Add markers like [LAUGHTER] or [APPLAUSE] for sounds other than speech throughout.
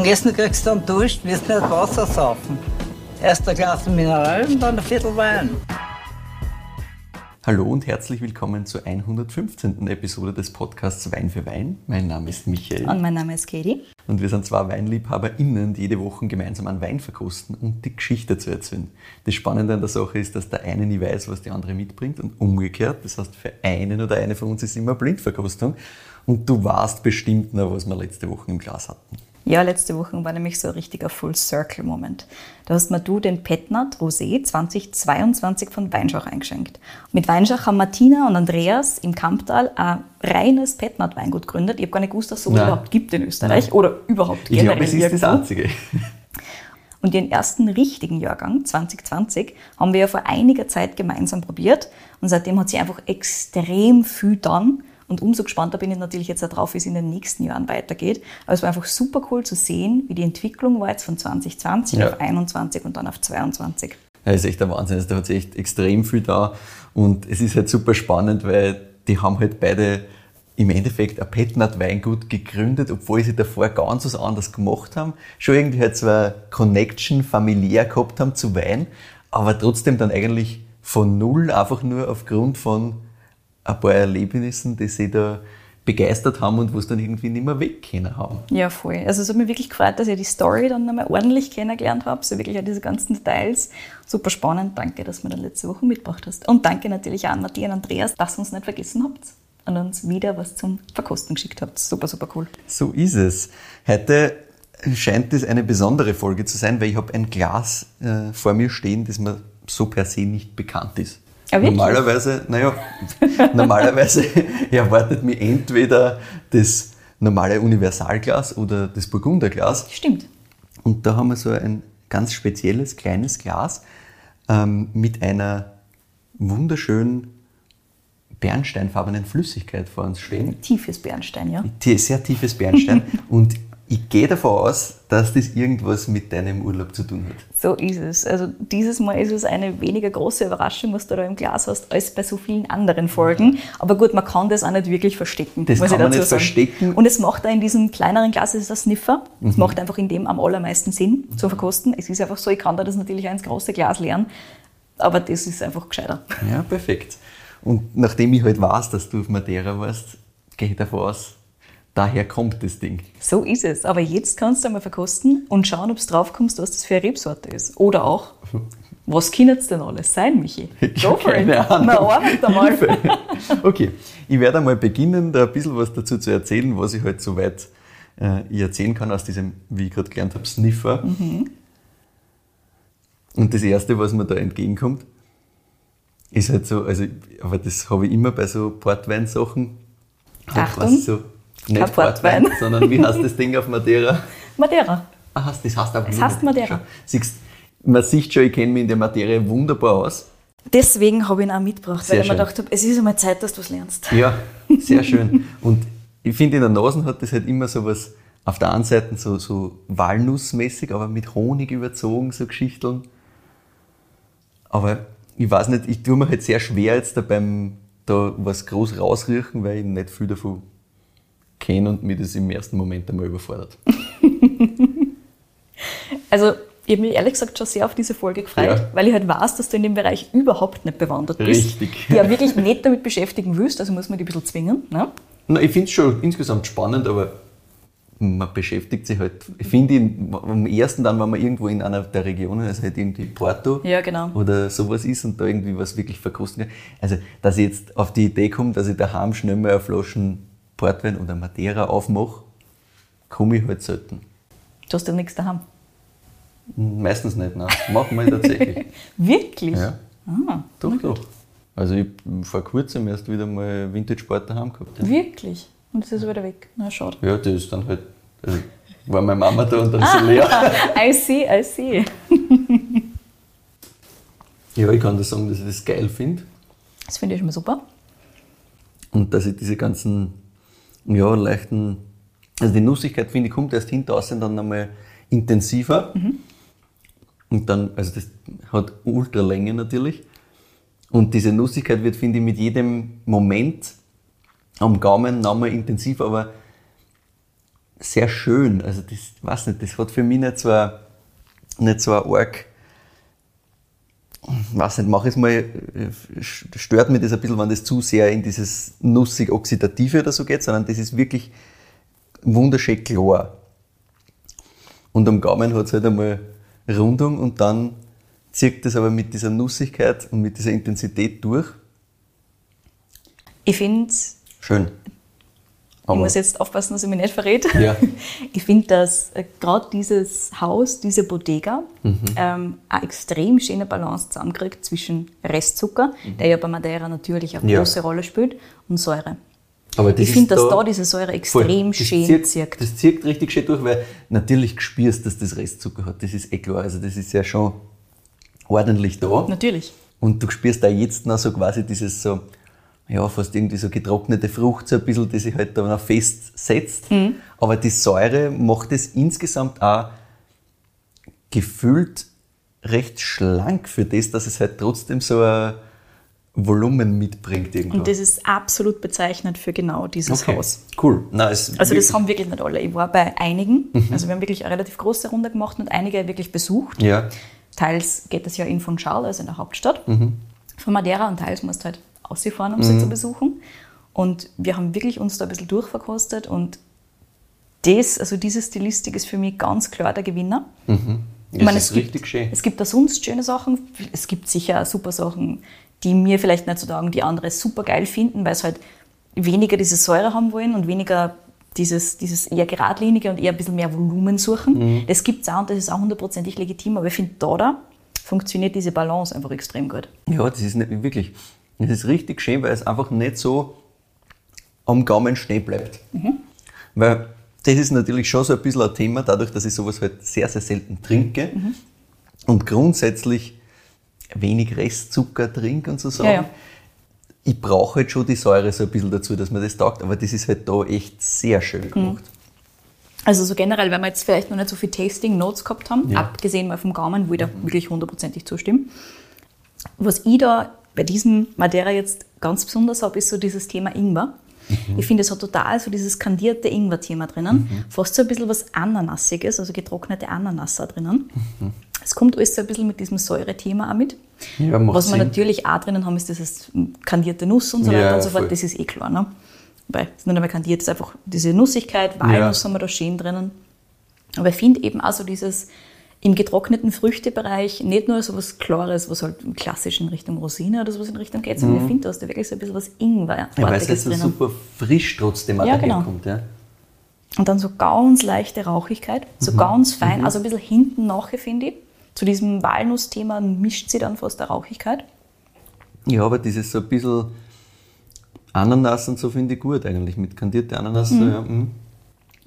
Zum Essen kriegst du einen Dusch, wirst nicht Wasser saufen. Erst ein Glas Mineral und dann ein Viertel Wein. Hallo und herzlich willkommen zur 115. Episode des Podcasts Wein für Wein. Mein Name ist Michael. Und mein Name ist Katie. Und wir sind zwei WeinliebhaberInnen, die jede Woche gemeinsam einen Wein verkosten und die Geschichte zu erzählen. Das Spannende an der Sache ist, dass der eine nie weiß, was die andere mitbringt und umgekehrt. Das heißt, für einen oder eine von uns ist immer Blindverkostung. Und du warst bestimmt noch, was wir letzte Woche im Glas hatten. Ja, letzte Woche war nämlich so ein richtiger Full-Circle-Moment. Da hast mir du den Petnat Rosé 2022 von Weinschach eingeschenkt. Mit Weinschach haben Martina und Andreas im Kamptal ein reines Petnat-Weingut gegründet. Ich habe gar nicht gewusst, dass es so Nein. überhaupt gibt in Österreich Nein. oder überhaupt Ich generell glaube, es ist das irgendwo. Einzige. Und ihren ersten richtigen Jahrgang, 2020, haben wir ja vor einiger Zeit gemeinsam probiert. Und seitdem hat sie einfach extrem viel dann. Und umso gespannter bin ich natürlich jetzt darauf, wie es in den nächsten Jahren weitergeht. Aber es war einfach super cool zu sehen, wie die Entwicklung war jetzt von 2020 Ja. auf 21 und dann auf 22. Ja, ist echt der Wahnsinn. Also, da hat sich echt extrem viel da. Und es ist halt super spannend, weil die haben halt beide im Endeffekt ein Petnat Weingut gegründet, obwohl sie davor ganz was anderes gemacht haben. Schon irgendwie halt so eine Connection familiär gehabt haben zu Wein, aber trotzdem dann eigentlich von null, einfach nur aufgrund von ein paar Erlebnissen, die sie da begeistert haben und wo es dann irgendwie nicht mehr weg haben. Ja, voll. Also es hat mich wirklich gefreut, dass ich die Story dann nochmal ordentlich kennengelernt habe. So wirklich auch diese ganzen Details. Super spannend. Danke, dass du mir dann letzte Woche mitgebracht hast. Und danke natürlich auch an Matthias und Andreas, dass ihr uns nicht vergessen habt und uns wieder was zum Verkosten geschickt habt. Super, super cool. So ist es. Heute scheint es eine besondere Folge zu sein, weil ich habe ein Glas äh, vor mir stehen, das mir so per se nicht bekannt ist. Ah, wirklich? normalerweise, naja, [LAUGHS] normalerweise erwartet mich entweder das normale Universalglas oder das Burgunderglas. Stimmt. Und da haben wir so ein ganz spezielles kleines Glas ähm, mit einer wunderschönen bernsteinfarbenen Flüssigkeit vor uns stehen. Tiefes Bernstein, ja. Sehr tiefes Bernstein. [LAUGHS] und ich gehe davon aus, dass das irgendwas mit deinem Urlaub zu tun hat. So ist es. Also dieses Mal ist es eine weniger große Überraschung, was du da im Glas hast, als bei so vielen anderen Folgen. Aber gut, man kann das auch nicht wirklich verstecken. Das kann man nicht sagen. verstecken. Und es macht auch in diesem kleineren Glas, es ist ein Sniffer. Es Mhm. macht einfach in dem am allermeisten Sinn zu verkosten. Es ist einfach so, ich kann da das natürlich auch ins große Glas leeren, aber das ist einfach gescheiter. Ja, perfekt. Und nachdem ich halt weiß, dass du auf Madeira warst, gehe ich davon aus, daher kommt das Ding. So ist es. Aber jetzt kannst du einmal verkosten und schauen, ob du drauf kommst, was das für eine Rebsorte ist. Oder auch, [LAUGHS] was kann es denn alles sein, Michi? Go for it. Keine Ahnung. Na, arbeit einmal. [LAUGHS] Okay, ich werde einmal beginnen, da ein bisschen was dazu zu erzählen, was ich halt soweit äh, erzählen kann aus diesem, wie ich gerade gelernt habe, Sniffer. Und das Erste, was mir da entgegenkommt, ist halt so, also, aber das habe ich immer bei so Portweinsachen. Achtung, Was so, nicht kein Portwein. [LAUGHS] sondern wie heißt das Ding auf Madeira? Madeira. Ah, hast- das heißt aber Es heißt Madeira. Siehst, man sieht schon, ich kenne mich in der Materie wunderbar aus. Deswegen habe ich ihn auch mitgebracht, Sehr weil ich mir schön. gedacht habe, es ist einmal Zeit, dass du was lernst. Ja, [LAUGHS] sehr schön. Und ich finde, in der Nase hat das halt immer so was, auf der einen Seite so, so Walnussmäßig, aber mit Honig überzogen, so Geschichteln. Aber ich weiß nicht, ich tue mir halt sehr schwer jetzt da beim da was groß rausriechen, weil ich nicht viel davon kenne und mir das im ersten Moment einmal überfordert. [LAUGHS] Also, ich habe mich ehrlich gesagt schon sehr auf diese Folge gefreut, Ja. weil ich halt weiß, dass du in dem Bereich überhaupt nicht bewandert bist. Richtig. Die ja wirklich nicht damit beschäftigen willst, also muss man die ein bisschen zwingen. Ne? Na, ich finde es schon insgesamt spannend, aber man beschäftigt sich halt, ich finde ihn am ersten dann, wenn man irgendwo in einer der Regionen, also halt irgendwie Porto Ja, genau. oder sowas ist und da irgendwie was wirklich verkosten kann. Also, dass ich jetzt auf die Idee komme, dass ich daheim schnell mal eine Flaschen Portwein oder Madeira aufmache, komme ich halt selten. Du hast ja nichts daheim. Meistens nicht, nein. Machen wir tatsächlich. [LAUGHS] Wirklich? Ja. Ah, Doch, doch. Also ich hab vor kurzem erst wieder mal Vintage Sport daheim gehabt. Ja. wirklich? Und es ist wieder weg. Na, schade. Ja, das ist dann halt, also war meine Mama da und dann so leer. [LAUGHS] I see, I see. [LAUGHS] Ja, ich kann das sagen, dass ich das geil finde Das finde ich schon mal super. und dass ich diese ganzen, ja, leichten, also die Nussigkeit finde ich kommt erst hinter außen dann nochmal intensiver. Und dann, also das hat Ultralänge natürlich. Und diese Nussigkeit wird, finde ich, mit jedem Moment am Gaumen nochmal intensiver, aber sehr schön. Also das, weiß nicht, das hat für mich nicht so ein, nicht so ein arg, weiß nicht, mach es mal, stört mich das ein bisschen, wenn das zu sehr in dieses nussig-oxidative oder so geht, sondern das ist wirklich wunderschön klar. Und am Gaumen hat es halt einmal Rundung und dann zieht das aber mit dieser Nussigkeit und mit dieser Intensität durch. Ich finde, Schön. Ich muss jetzt aufpassen, dass ich mich nicht verrät. Ja. [LAUGHS] Ich finde, dass äh, gerade dieses Haus, diese Bodega, Mhm. ähm, eine extrem schöne Balance zusammenkriegt zwischen Restzucker, der ja bei Madeira natürlich eine Ja. große Rolle spielt, und Säure. Aber Ich finde, dass da diese Säure extrem das schön zieht, zirkt. Das zieht richtig schön durch, weil natürlich spürst, dass das Restzucker hat. Das ist eh klar. Also das ist ja schon ordentlich da. Natürlich. Und du spürst da jetzt noch so quasi dieses so, ja, fast irgendwie so getrocknete Frucht, so ein bisschen, die sich halt da noch festsetzt. Mhm. Aber die Säure macht es insgesamt auch gefühlt recht schlank für das, dass es halt trotzdem so ein Volumen mitbringt irgendwo. Und das ist absolut bezeichnend für genau dieses okay. Haus. Cool. Es Also das haben wirklich nicht alle. Ich war bei einigen, Mhm. also wir haben wirklich eine relativ große Runde gemacht und einige wirklich besucht. Ja. Teils geht es ja in Funchal, also in der Hauptstadt Mhm. von Madeira, und teils musst du halt ausfahren, um sie zu besuchen. Und wir haben wirklich uns da ein bisschen durchverkostet und das, also diese Stilistik ist für mich ganz klar der Gewinner. Das Ich meine, ist es gibt, richtig schön. Es gibt da sonst schöne Sachen. Es gibt sicher auch super Sachen, die mir vielleicht nicht so taugen, die andere super geil finden, weil sie halt weniger diese Säure haben wollen und weniger dieses, dieses eher geradlinige und eher ein bisschen mehr Volumen suchen. Mhm. Das gibt es auch und das ist auch hundertprozentig legitim, aber ich finde, da, da funktioniert diese Balance einfach extrem gut. Ja, das ist nicht wirklich. Das ist richtig schön, weil es einfach nicht so am Gaumen stehen bleibt. Weil das ist natürlich schon so ein bisschen ein Thema, dadurch, dass ich sowas halt sehr, sehr selten trinke und grundsätzlich wenig Restzucker trinke und so Sachen. Ja, ja. Ich brauche halt schon die Säure so ein bisschen dazu, dass mir das taugt, aber das ist halt da echt sehr schön gemacht. Also so generell, wenn wir jetzt vielleicht noch nicht so viel Tasting Notes gehabt haben, Ja. abgesehen mal vom Gaumen, wo ich da wirklich hundertprozentig zustimme. Was ich da bei diesem Madeira jetzt ganz besonders habe, ist so dieses Thema Ingwer. Ich finde, es hat total so dieses kandierte Ingwer-Thema drinnen. Fast so ein bisschen was Ananassiges, also getrocknete Ananas da drinnen. Es kommt alles so ein bisschen mit diesem Säure-Thema auch mit. Ja, was wir Sinn. natürlich auch drinnen haben, ist dieses kandierte Nuss und so Ja, weiter und so fort. voll. Das ist eh klar. Ne? Weil es ist nicht einmal kandiert, es ist einfach diese Nussigkeit, Walnuss Ja. haben wir da schön drinnen. Aber ich finde eben auch so dieses im getrockneten Früchtebereich nicht nur so was Klares, was halt klassisch in Richtung Rosine oder sowas in Richtung geht, sondern ich finde, da ist da wirklich so ein bisschen was Mhm. Ja, weil es jetzt super frisch trotzdem auch Ja, genau. daherkommt. Ja. Und dann so ganz leichte Rauchigkeit, Mhm. so ganz fein, also ein bisschen hinten nachher, finde ich. Zu diesem Walnussthema mischt sie dann fast der Rauchigkeit. Ja, aber dieses so ein bisschen Ananas und so finde ich gut eigentlich, mit kandierte Ananas. Mhm. So, ja, mm.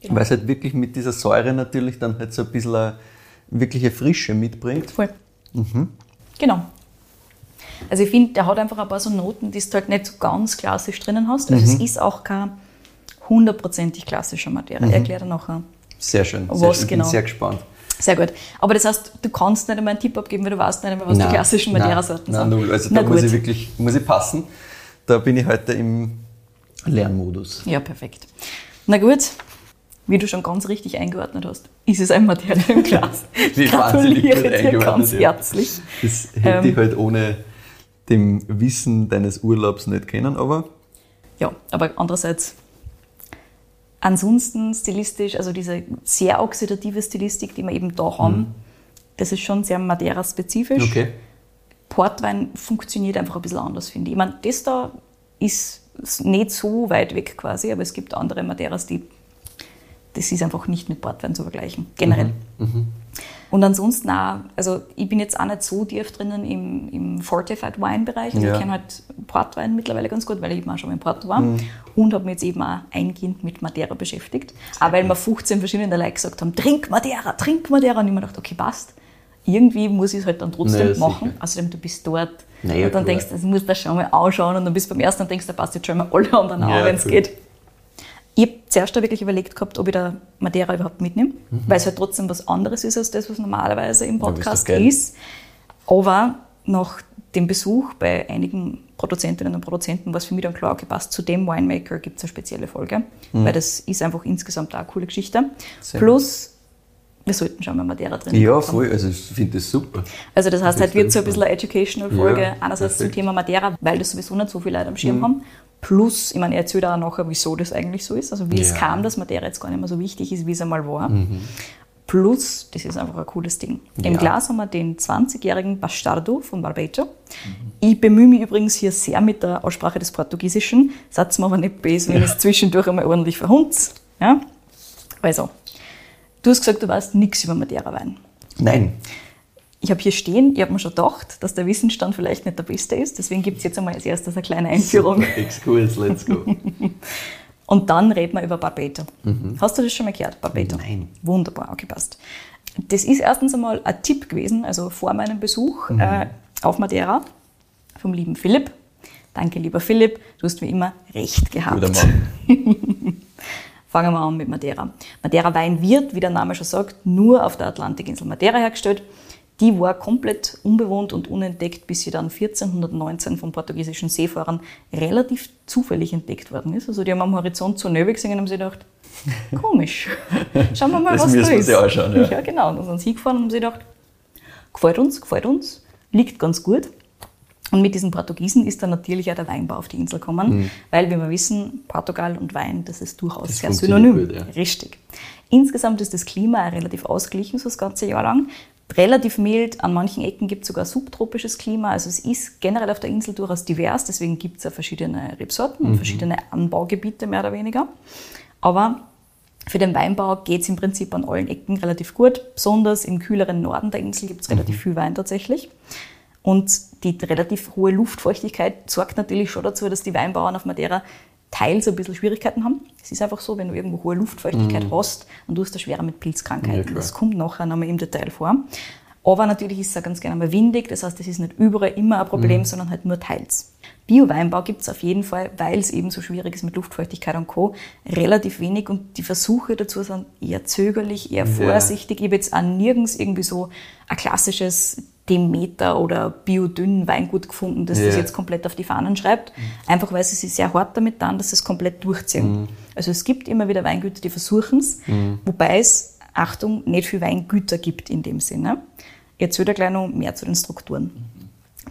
Weil es halt wirklich mit dieser Säure natürlich dann halt so ein bisschen wirkliche Frische mitbringt. Voll. Genau. Also ich finde, der hat einfach ein paar so Noten, die du halt nicht so ganz klassisch drinnen hast. Also es ist auch kein hundertprozentig klassischer Materie. Ich erkläre dir nachher. Sehr schön. Sehr Was schön. genau? Bin sehr gespannt. Sehr gut. Aber das heißt, du kannst nicht einmal einen Tipp abgeben, weil du weißt nicht einmal, was die klassischen Madeira-Sorten nein, sind. Null. Also Na da muss gut. ich wirklich muss ich passen. Da bin ich heute im Lernmodus. Ja, perfekt. Na gut, wie du schon ganz richtig eingeordnet hast, ist es ein Materia im [LAUGHS] Glas. Wie wahnsinnig gut Gratuliere dir eingeordnet, ganz ja. herzlich. Das hätte Ähm. ich halt ohne dem Wissen deines Urlaubs nicht kennen, aber Ja, aber andererseits, ansonsten stilistisch, also diese sehr oxidative Stilistik, die wir eben da haben, das ist schon sehr Madeira-spezifisch. okay. Portwein funktioniert einfach ein bisschen anders, finde ich. Ich meine, das da ist nicht so weit weg quasi, aber es gibt andere Madeiras, die das ist einfach nicht mit Portwein zu vergleichen, generell. Mhm, Und ansonsten auch, also ich bin jetzt auch nicht so tief drinnen im, im Fortified Wine-Bereich. Also Ja. ich kenne halt Portwein mittlerweile ganz gut, weil ich eben auch schon mal in Porto war. Mhm. Und habe mich jetzt eben auch eingehend mit Madeira beschäftigt. Auch weil mir 15 verschiedene Leute gesagt haben, trink Madeira, trink Madeira. Und ich mir gedacht, okay, passt. Irgendwie muss ich es halt dann trotzdem Naja, machen. sicher. Außerdem, du bist dort. Naja, und dann klar. denkst du, das musst du das schon mal anschauen. Und dann bist du beim ersten und denkst, da passt jetzt schon mal alle anderen Ja, an, wenn es cool. geht. Ich habe zuerst wirklich überlegt gehabt, ob ich da Madeira überhaupt mitnehme, weil es halt trotzdem was anderes ist als das, was normalerweise im Mhm. Ja, ist Podcast. Aber nach dem Besuch bei einigen Produzentinnen und Produzenten war es für mich dann klar, okay, passt, zu dem Winemaker gibt es eine spezielle Folge, weil das ist einfach insgesamt auch eine coole Geschichte. Sehr Plus, wir sollten schon mal Madeira drin Ja, voll. Also ich finde das super. Also das heißt, heute wird so ein bisschen eine Educational-Folge, Ja, einerseits zum perfekt. Mhm. Thema Madeira, weil das sowieso nicht so viele Leute am Schirm haben. Plus, ich meine, er erzählt auch nachher, wieso das eigentlich so ist, also wie es Ja. Mhm. kam, dass Madeira jetzt gar nicht mehr so wichtig ist, wie es einmal war. Plus, das ist einfach ein cooles Ding. Im Ja. Glas haben wir den 20-jährigen Bastardo von Barbeito. Mhm. Ich bemühe mich übrigens hier sehr mit der Aussprache des Portugiesischen. Satz mir aber nicht böse, wenn ich es zwischendurch einmal ordentlich verhunz. Ja? Also, du hast gesagt, du weißt nichts über Madeira-Wein. Nein. Ich habe hier stehen, ich habe mir schon gedacht, dass der Wissensstand vielleicht nicht der beste ist. Deswegen gibt es jetzt einmal als erstes eine kleine Einführung. Super, Exkurs, let's go. [LAUGHS] Und dann reden wir über Barbato. Hast du das schon mal gehört, Barbato? Nein. Wunderbar, okay, passt. Das ist erstens einmal ein Tipp gewesen, also vor meinem Besuch äh, auf Madeira vom lieben Philipp. Danke, lieber Philipp, du hast wie immer recht gehabt. Guter Mann. [LAUGHS] Fangen wir an mit Madeira. Madeira Wein wird, wie der Name schon sagt, nur auf der Atlantikinsel Madeira hergestellt. Die war komplett unbewohnt und unentdeckt, bis sie dann 1419 von portugiesischen Seefahrern relativ zufällig entdeckt worden ist. Also die haben am Horizont so Nöwe gesehen und haben sich gedacht, [LAUGHS] komisch, schauen wir mal, Das was da ist. sich anschauen, ja. ja, genau. Und dann sind sie hingefahren und haben sich gedacht, gefällt uns, gefällt uns, liegt ganz gut. Und mit diesen Portugiesen ist dann natürlich auch der Weinbau auf die Insel gekommen, weil, wie wir wissen, Portugal und Wein, das ist durchaus Mhm. Das sehr synonym. gut, ja. Richtig. Insgesamt ist das Klima relativ ausgeglichen, so das ganze Jahr lang. Relativ mild, an manchen Ecken gibt es sogar subtropisches Klima. Also es ist generell auf der Insel durchaus divers, deswegen gibt es ja verschiedene Rebsorten Mhm. und verschiedene Anbaugebiete mehr oder weniger. Aber für den Weinbau geht es im Prinzip an allen Ecken relativ gut. Besonders im kühleren Norden der Insel gibt es relativ viel Wein tatsächlich. Und die relativ hohe Luftfeuchtigkeit sorgt natürlich schon dazu, dass die Weinbauern auf Madeira teils ein bisschen Schwierigkeiten haben. Es ist einfach so, wenn du irgendwo hohe Luftfeuchtigkeit hast, dann tust du schwerer mit Ja, Pilzkrankheiten. klar. das kommt nachher nochmal im Detail vor. Aber natürlich ist es auch ganz gerne mal windig, das heißt, es ist nicht überall immer ein Problem, sondern halt nur teils. Bio-Weinbau gibt es auf jeden Fall, weil es eben so schwierig ist mit Luftfeuchtigkeit und Co., relativ wenig und die Versuche dazu sind eher zögerlich, eher Ja. vorsichtig. Ich habe jetzt auch nirgends irgendwie so ein klassisches Demeter oder Biodünn Weingut gefunden, das das Ja. jetzt komplett auf die Fahnen schreibt, einfach weil sie sich sehr hart damit tun, dass sie es komplett durchziehen. Also es gibt immer wieder Weingüter, die versuchen es, wobei es, Achtung, nicht viel Weingüter gibt in dem Sinne. Jetzt wieder gleich noch mehr zu den Strukturen.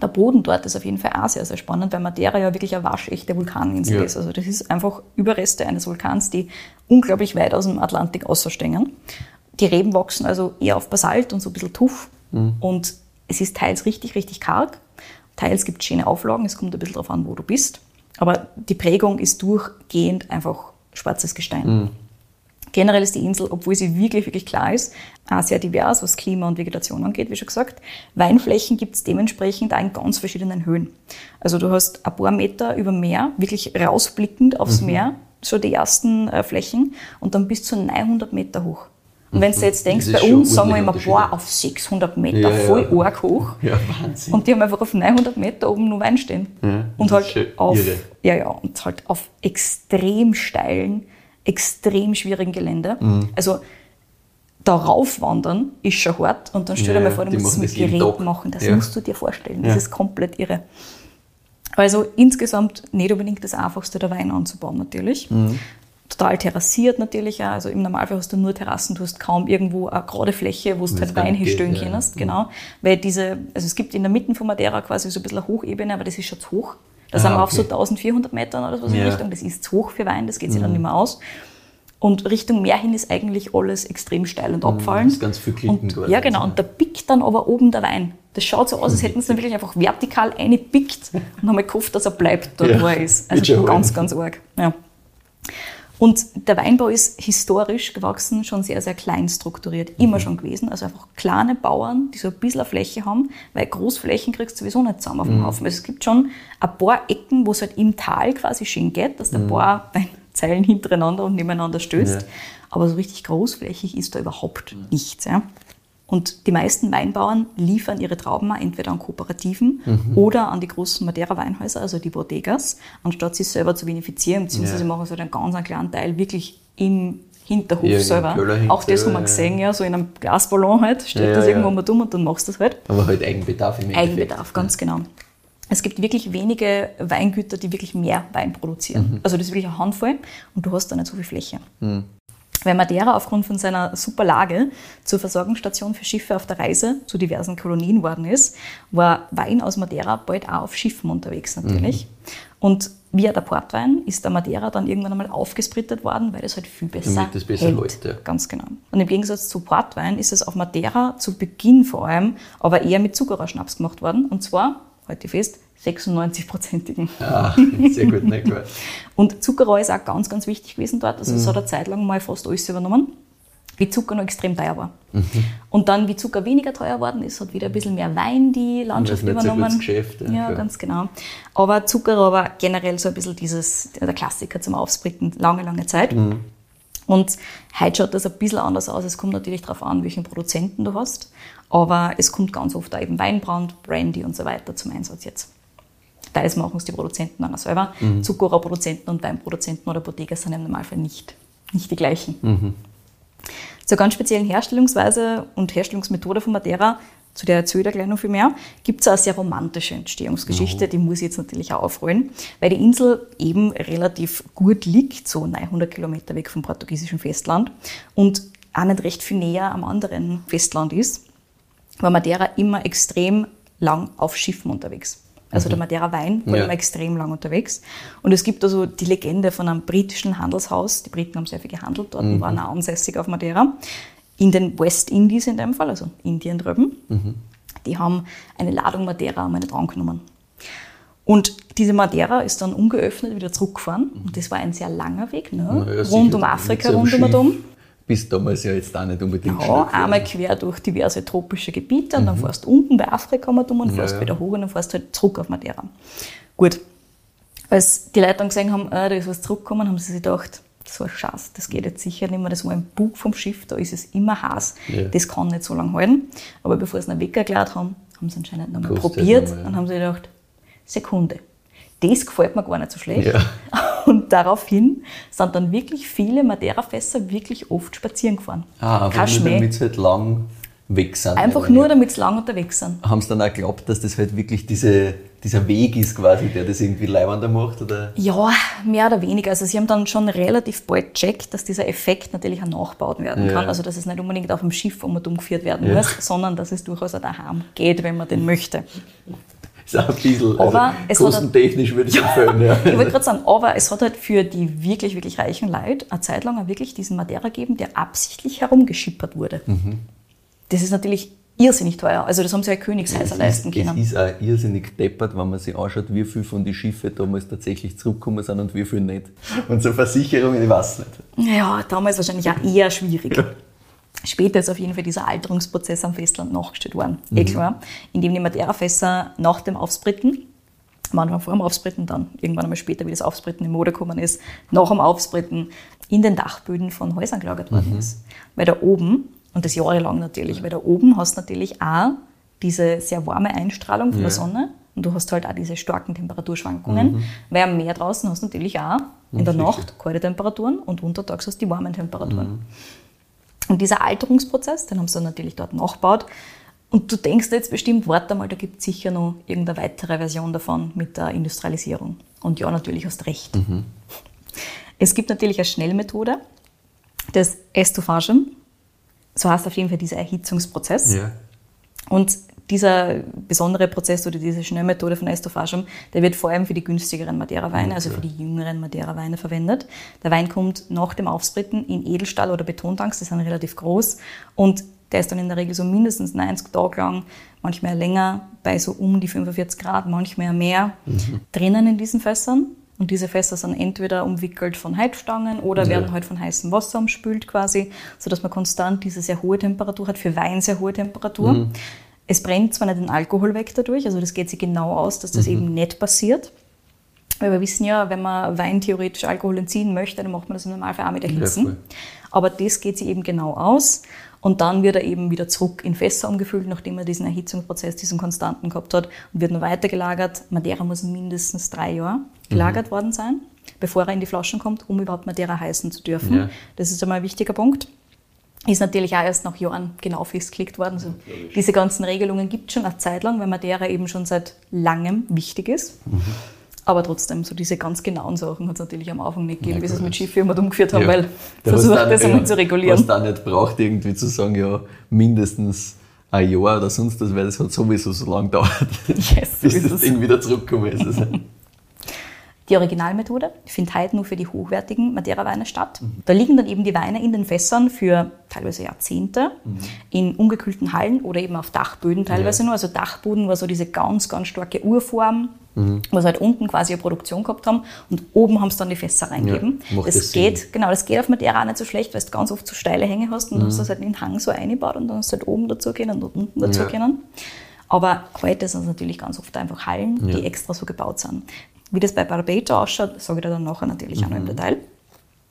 Der Boden dort ist auf jeden Fall auch sehr, sehr spannend, weil Madeira ja wirklich eine waschechte Vulkaninsel Ja. ist. Also das ist einfach Überreste eines Vulkans, die unglaublich weit aus dem Atlantik außerstehen. Die Reben wachsen also eher auf Basalt und so ein bisschen Tuff. Und es ist teils richtig, richtig karg. Teils gibt es schöne Auflagen. Es kommt ein bisschen darauf an, wo du bist. Aber die Prägung ist durchgehend einfach schwarzes Gestein. Generell ist die Insel, obwohl sie wirklich, wirklich klar ist, auch sehr divers, was Klima und Vegetation angeht, wie schon gesagt. Weinflächen gibt es dementsprechend auch in ganz verschiedenen Höhen. Also du hast ein paar Meter über Meer, wirklich rausblickend aufs Meer, so die ersten äh, Flächen, und dann bis zu 900 Meter hoch. Und wenn du jetzt denkst, bei uns sagen wir immer, boah, auf 600 Meter, Ja, ja. voll arg hoch. Ja, Wahnsinn. Und die haben einfach auf 900 Meter oben nur Wein stehen. Ja, und halt auf, irre. ja, ja, und halt auf extrem steilen, extrem schwierigen Gelände. Mhm. Also darauf wandern ist schon hart und dann stell dir Ja, mal vor, du musst es mit Gerät Tag. machen. Das Ja. musst du dir vorstellen. Ja. Das ist komplett irre. Also insgesamt nicht unbedingt das Einfachste, der Wein anzubauen natürlich. Mhm. Total terrassiert natürlich auch. Also im Normalfall hast du nur Terrassen, du hast kaum irgendwo eine gerade Fläche, wo du halt Wein hinstellen ja. kannst. Genau. Weil diese, also es gibt in der Mitte von Madeira quasi so ein bisschen eine Hochebene, aber das ist schon zu hoch. Da Ah, sind wir auf so okay. 1400 Metern oder so in Ja. Mhm. Richtung. Das ist zu hoch für Wein, das geht sich dann nicht mehr aus. Und Richtung Meer hin ist eigentlich alles extrem steil und abfallend. das ist ganz viel Klippen und. Ja, genau. Und da pickt dann aber oben der Wein. Das schaut so aus, als hätten sie dann wirklich einfach vertikal eingepickt und haben gehofft, dass er bleibt dort, [LAUGHS] Ja, wo er ist. Also ganz, ganz arg. Ja. Und der Weinbau ist historisch gewachsen, schon sehr, sehr klein strukturiert, immer schon gewesen. Also einfach kleine Bauern, die so ein bisschen Fläche haben, weil Großflächen kriegst du sowieso nicht zusammen auf dem Haufen. Also es gibt schon ein paar Ecken, wo es halt im Tal quasi schön geht, dass der paar [LAUGHS] Weinzeilen hintereinander und nebeneinander stößt. Ja. Aber so richtig großflächig ist da überhaupt nichts. Ja. Und die meisten Weinbauern liefern ihre Trauben entweder an Kooperativen oder an die großen Madeira-Weinhäuser, also die Bodegas, anstatt sie selber zu vinifizieren, beziehungsweise Ja. machen sie einen ganz einen kleinen Teil wirklich im Hinterhof Ja, selber. Auch das haben wir ja. gesehen, ja, so in einem Glasballon halt, stellt Ja, das irgendwo mal dumm und dann machst du das halt. Aber halt Eigenbedarf im Endeffekt. Eigenbedarf, ganz genau. Es gibt wirklich wenige Weingüter, die wirklich mehr Wein produzieren. Also das ist wirklich eine Handvoll und du hast da nicht so viel Fläche. Weil Madeira aufgrund von seiner super Lage zur Versorgungsstation für Schiffe auf der Reise zu diversen Kolonien worden ist, war Wein aus Madeira bald auch auf Schiffen unterwegs natürlich. Und via der Portwein ist der Madeira dann irgendwann einmal aufgesprittet worden, weil das halt viel besser, Damit besser hält. hält, ja. Ganz genau. Und im Gegensatz zu Portwein ist es auf Madeira zu Beginn vor allem aber eher mit Zuckerrohrschnaps gemacht worden. Und zwar, heute fest, 96-prozentigen. [LAUGHS] Ah, sehr gut, ne, klar. [LAUGHS] Und Zuckerrohr ist auch ganz, ganz wichtig gewesen dort. Also es hat eine Zeit lang mal fast alles übernommen, wie Zucker noch extrem teuer war. Und dann, wie Zucker weniger teuer worden ist, hat wieder ein bisschen mehr Wein die Landschaft nicht so übernommen. gutes Geschäft, ja, ja, ganz genau. Aber Zuckerrohr war generell so ein bisschen dieses, der Klassiker zum Aufspricken, lange, lange Zeit. Und heute schaut das ein bisschen anders aus. Es kommt natürlich darauf an, welchen Produzenten du hast. Aber es kommt ganz oft da eben Weinbrand, Brandy und so weiter zum Einsatz jetzt. Teils machen es die Produzenten dann auch selber. Zuckerrohrproduzenten und Weinproduzenten oder Bodeger sind im Normalfall nicht, nicht die gleichen. Zur ganz speziellen Herstellungsweise und Herstellungsmethode von Madeira, zu der erzähle ich gleich noch viel mehr, gibt es eine sehr romantische Entstehungsgeschichte, die muss ich jetzt natürlich auch aufrollen, weil die Insel eben relativ gut liegt, so 900 Kilometer weg vom portugiesischen Festland und auch nicht recht viel näher am anderen Festland ist, war Madeira immer extrem lang auf Schiffen unterwegs. Also der Madeira-Wein war Ja. immer extrem lang unterwegs. Und es gibt also die Legende von einem britischen Handelshaus. Die Briten haben sehr viel gehandelt dort und waren auch ansässig auf Madeira. In den West Indies in dem Fall, also Indien drüben. Die haben eine Ladung Madeira einmal dran genommen. Und diese Madeira ist dann ungeöffnet wieder zurückgefahren. Und das war ein sehr langer Weg, ne? Ja, rund um Afrika, rund um um. Bist damals ja jetzt auch nicht unbedingt Ja, schnell einmal quer durch diverse tropische Gebiete und dann fährst du unten bei Afrika mal dumm und fährst Mhm. ja. wieder hoch und dann fährst du halt zurück auf Madeira. Gut. Als die Leute dann gesehen haben, äh, da ist was zurückgekommen, haben sie sich gedacht, so ein Schatz, das geht jetzt sicher nicht mehr. Das war im Bug vom Schiff, da ist es immer heiß. Ja. Das kann nicht so lange halten. Aber bevor sie es weg erklärt haben, haben sie anscheinend nochmal probiert noch mal, ja. und haben sich gedacht, Sekunde, das gefällt mir gar nicht so schlecht. Ja. [LAUGHS] Und daraufhin sind dann wirklich viele Madeira-Fässer wirklich oft spazieren gefahren. Ah, aber nur damit sie halt lang weg sind. Einfach nur, damit sie lang unterwegs sind. Haben sie dann auch geglaubt, dass das halt wirklich diese, dieser Weg ist quasi, der das irgendwie leibender macht? Oder? Ja, mehr oder weniger. Also sie haben dann schon relativ bald gecheckt, dass dieser Effekt natürlich auch nachgebaut werden Ja. kann. Also dass es nicht unbedingt auf dem Schiff um und umgeführt werden Ja. muss, sondern dass es durchaus auch daheim geht, wenn man den möchte. Ist auch ein bisschen Aber also, es hat ein- kostentechnisch würde ich empfehlen. Ja. [LAUGHS] Ich wollte gerade sagen, aber es hat halt für die wirklich, wirklich reichen Leute eine Zeit lang auch wirklich diesen Madeira gegeben, der absichtlich herumgeschippert wurde. Mhm. Das ist natürlich irrsinnig teuer. Also das haben sie ja Königshäuser leisten es, es können. ist auch irrsinnig deppert, wenn man sich anschaut, wie viel von den Schiffen damals tatsächlich zurückgekommen sind und wie viel nicht. Und so Versicherungen, ich weiß nicht. Ja, damals wahrscheinlich auch eher schwierig. Später ist auf jeden Fall dieser Alterungsprozess am Festland nachgestellt worden. Eh klar. Indem die Madeira-Fässer nach dem Aufspritten, manchmal vor dem Aufspritten, dann irgendwann einmal später, wie das Aufspritten in Mode gekommen ist, nach dem Aufspritten in den Dachböden von Häusern gelagert worden ist. Weil da oben, und das jahrelang natürlich, weil da oben hast du natürlich auch diese sehr warme Einstrahlung von der Sonne und du hast halt auch diese starken Temperaturschwankungen, weil am Meer draußen hast du natürlich auch in der. Nacht kalte Temperaturen und untertags hast du die warmen Temperaturen. Und dieser Alterungsprozess, den haben sie dann natürlich dort nachgebaut. Und du denkst jetzt bestimmt, warte mal, da gibt es sicher noch irgendeine weitere Version davon mit der Industrialisierung. Und ja, natürlich hast recht. Es gibt natürlich eine Schnellmethode, das Estophagen. So heißt auf jeden Fall dieser Erhitzungsprozess. Ja. Und dieser besondere Prozess oder diese Schnellmethode von Estophagium, der wird vor allem für die günstigeren Madeira-Weine, also für die jüngeren Madeira-Weine verwendet. Der Wein kommt nach dem Aufspritten in Edelstahl- oder Betontanks, die sind relativ groß und der ist dann in der Regel so mindestens 90 Tage lang, manchmal länger, bei so um die 45 Grad, manchmal mehr, drinnen in diesen Fässern. Und diese Fässer sind entweder umwickelt von Heizstangen oder Ja. werden halt von heißem Wasser umspült quasi, sodass man konstant diese sehr hohe Temperatur hat, für Wein sehr hohe Temperatur. Es brennt zwar nicht den Alkohol weg dadurch, also das geht sich genau aus, dass das eben nicht passiert. Weil wir wissen ja, wenn man Wein theoretisch Alkohol entziehen möchte, dann macht man das im Normalfall auch mit Erhitzen. voll. Aber das geht sich eben genau aus. Und dann wird er eben wieder zurück in Fässer umgefüllt, nachdem er diesen Erhitzungsprozess, diesen konstanten gehabt hat und wird noch weiter gelagert. Madeira muss mindestens drei Jahre gelagert worden sein, bevor er in die Flaschen kommt, um überhaupt Madeira heißen zu dürfen. Ja. Das ist einmal ein wichtiger Punkt. Ist natürlich auch erst nach Jahren genau festgelegt worden. Also diese ganzen Regelungen gibt es schon eine Zeit lang, weil Madeira eben schon seit langem wichtig ist. Mhm. Aber trotzdem, so diese ganz genauen Sachen hat es natürlich am Anfang nicht gegeben, ja, bis es mit Schifffirmen umgeführt haben, ja. weil versucht das einmal zu regulieren. Was da nicht braucht, irgendwie zu sagen, ja, mindestens ein Jahr oder sonst was, weil das hat sowieso so lange gedauert, [LAUGHS] yes, bis das Ding wieder zurückgekommen ist. [LAUGHS] Die Originalmethode findet heute nur für die hochwertigen Madeira-Weine statt. Mhm. Da liegen dann eben die Weine in den Fässern für teilweise Jahrzehnte mhm. in ungekühlten Hallen oder eben auf Dachböden teilweise ja. nur. Also Dachboden war so diese ganz, ganz starke Urform, mhm. wo sie halt unten quasi eine Produktion gehabt haben und oben haben sie dann die Fässer reingegeben. Ja, das, das geht, genau, das geht auf Madeira auch nicht so schlecht, weil du ganz oft so steile Hänge hast und mhm. dann hast du das halt in den Hang so eingebaut und dann hast du halt oben dazu können und unten dazu ja. können. Aber heute sind es natürlich ganz oft einfach Hallen, die extra so gebaut sind. Wie das bei Barbato ausschaut, sage ich dir dann nachher natürlich mhm. auch noch im mhm. Detail.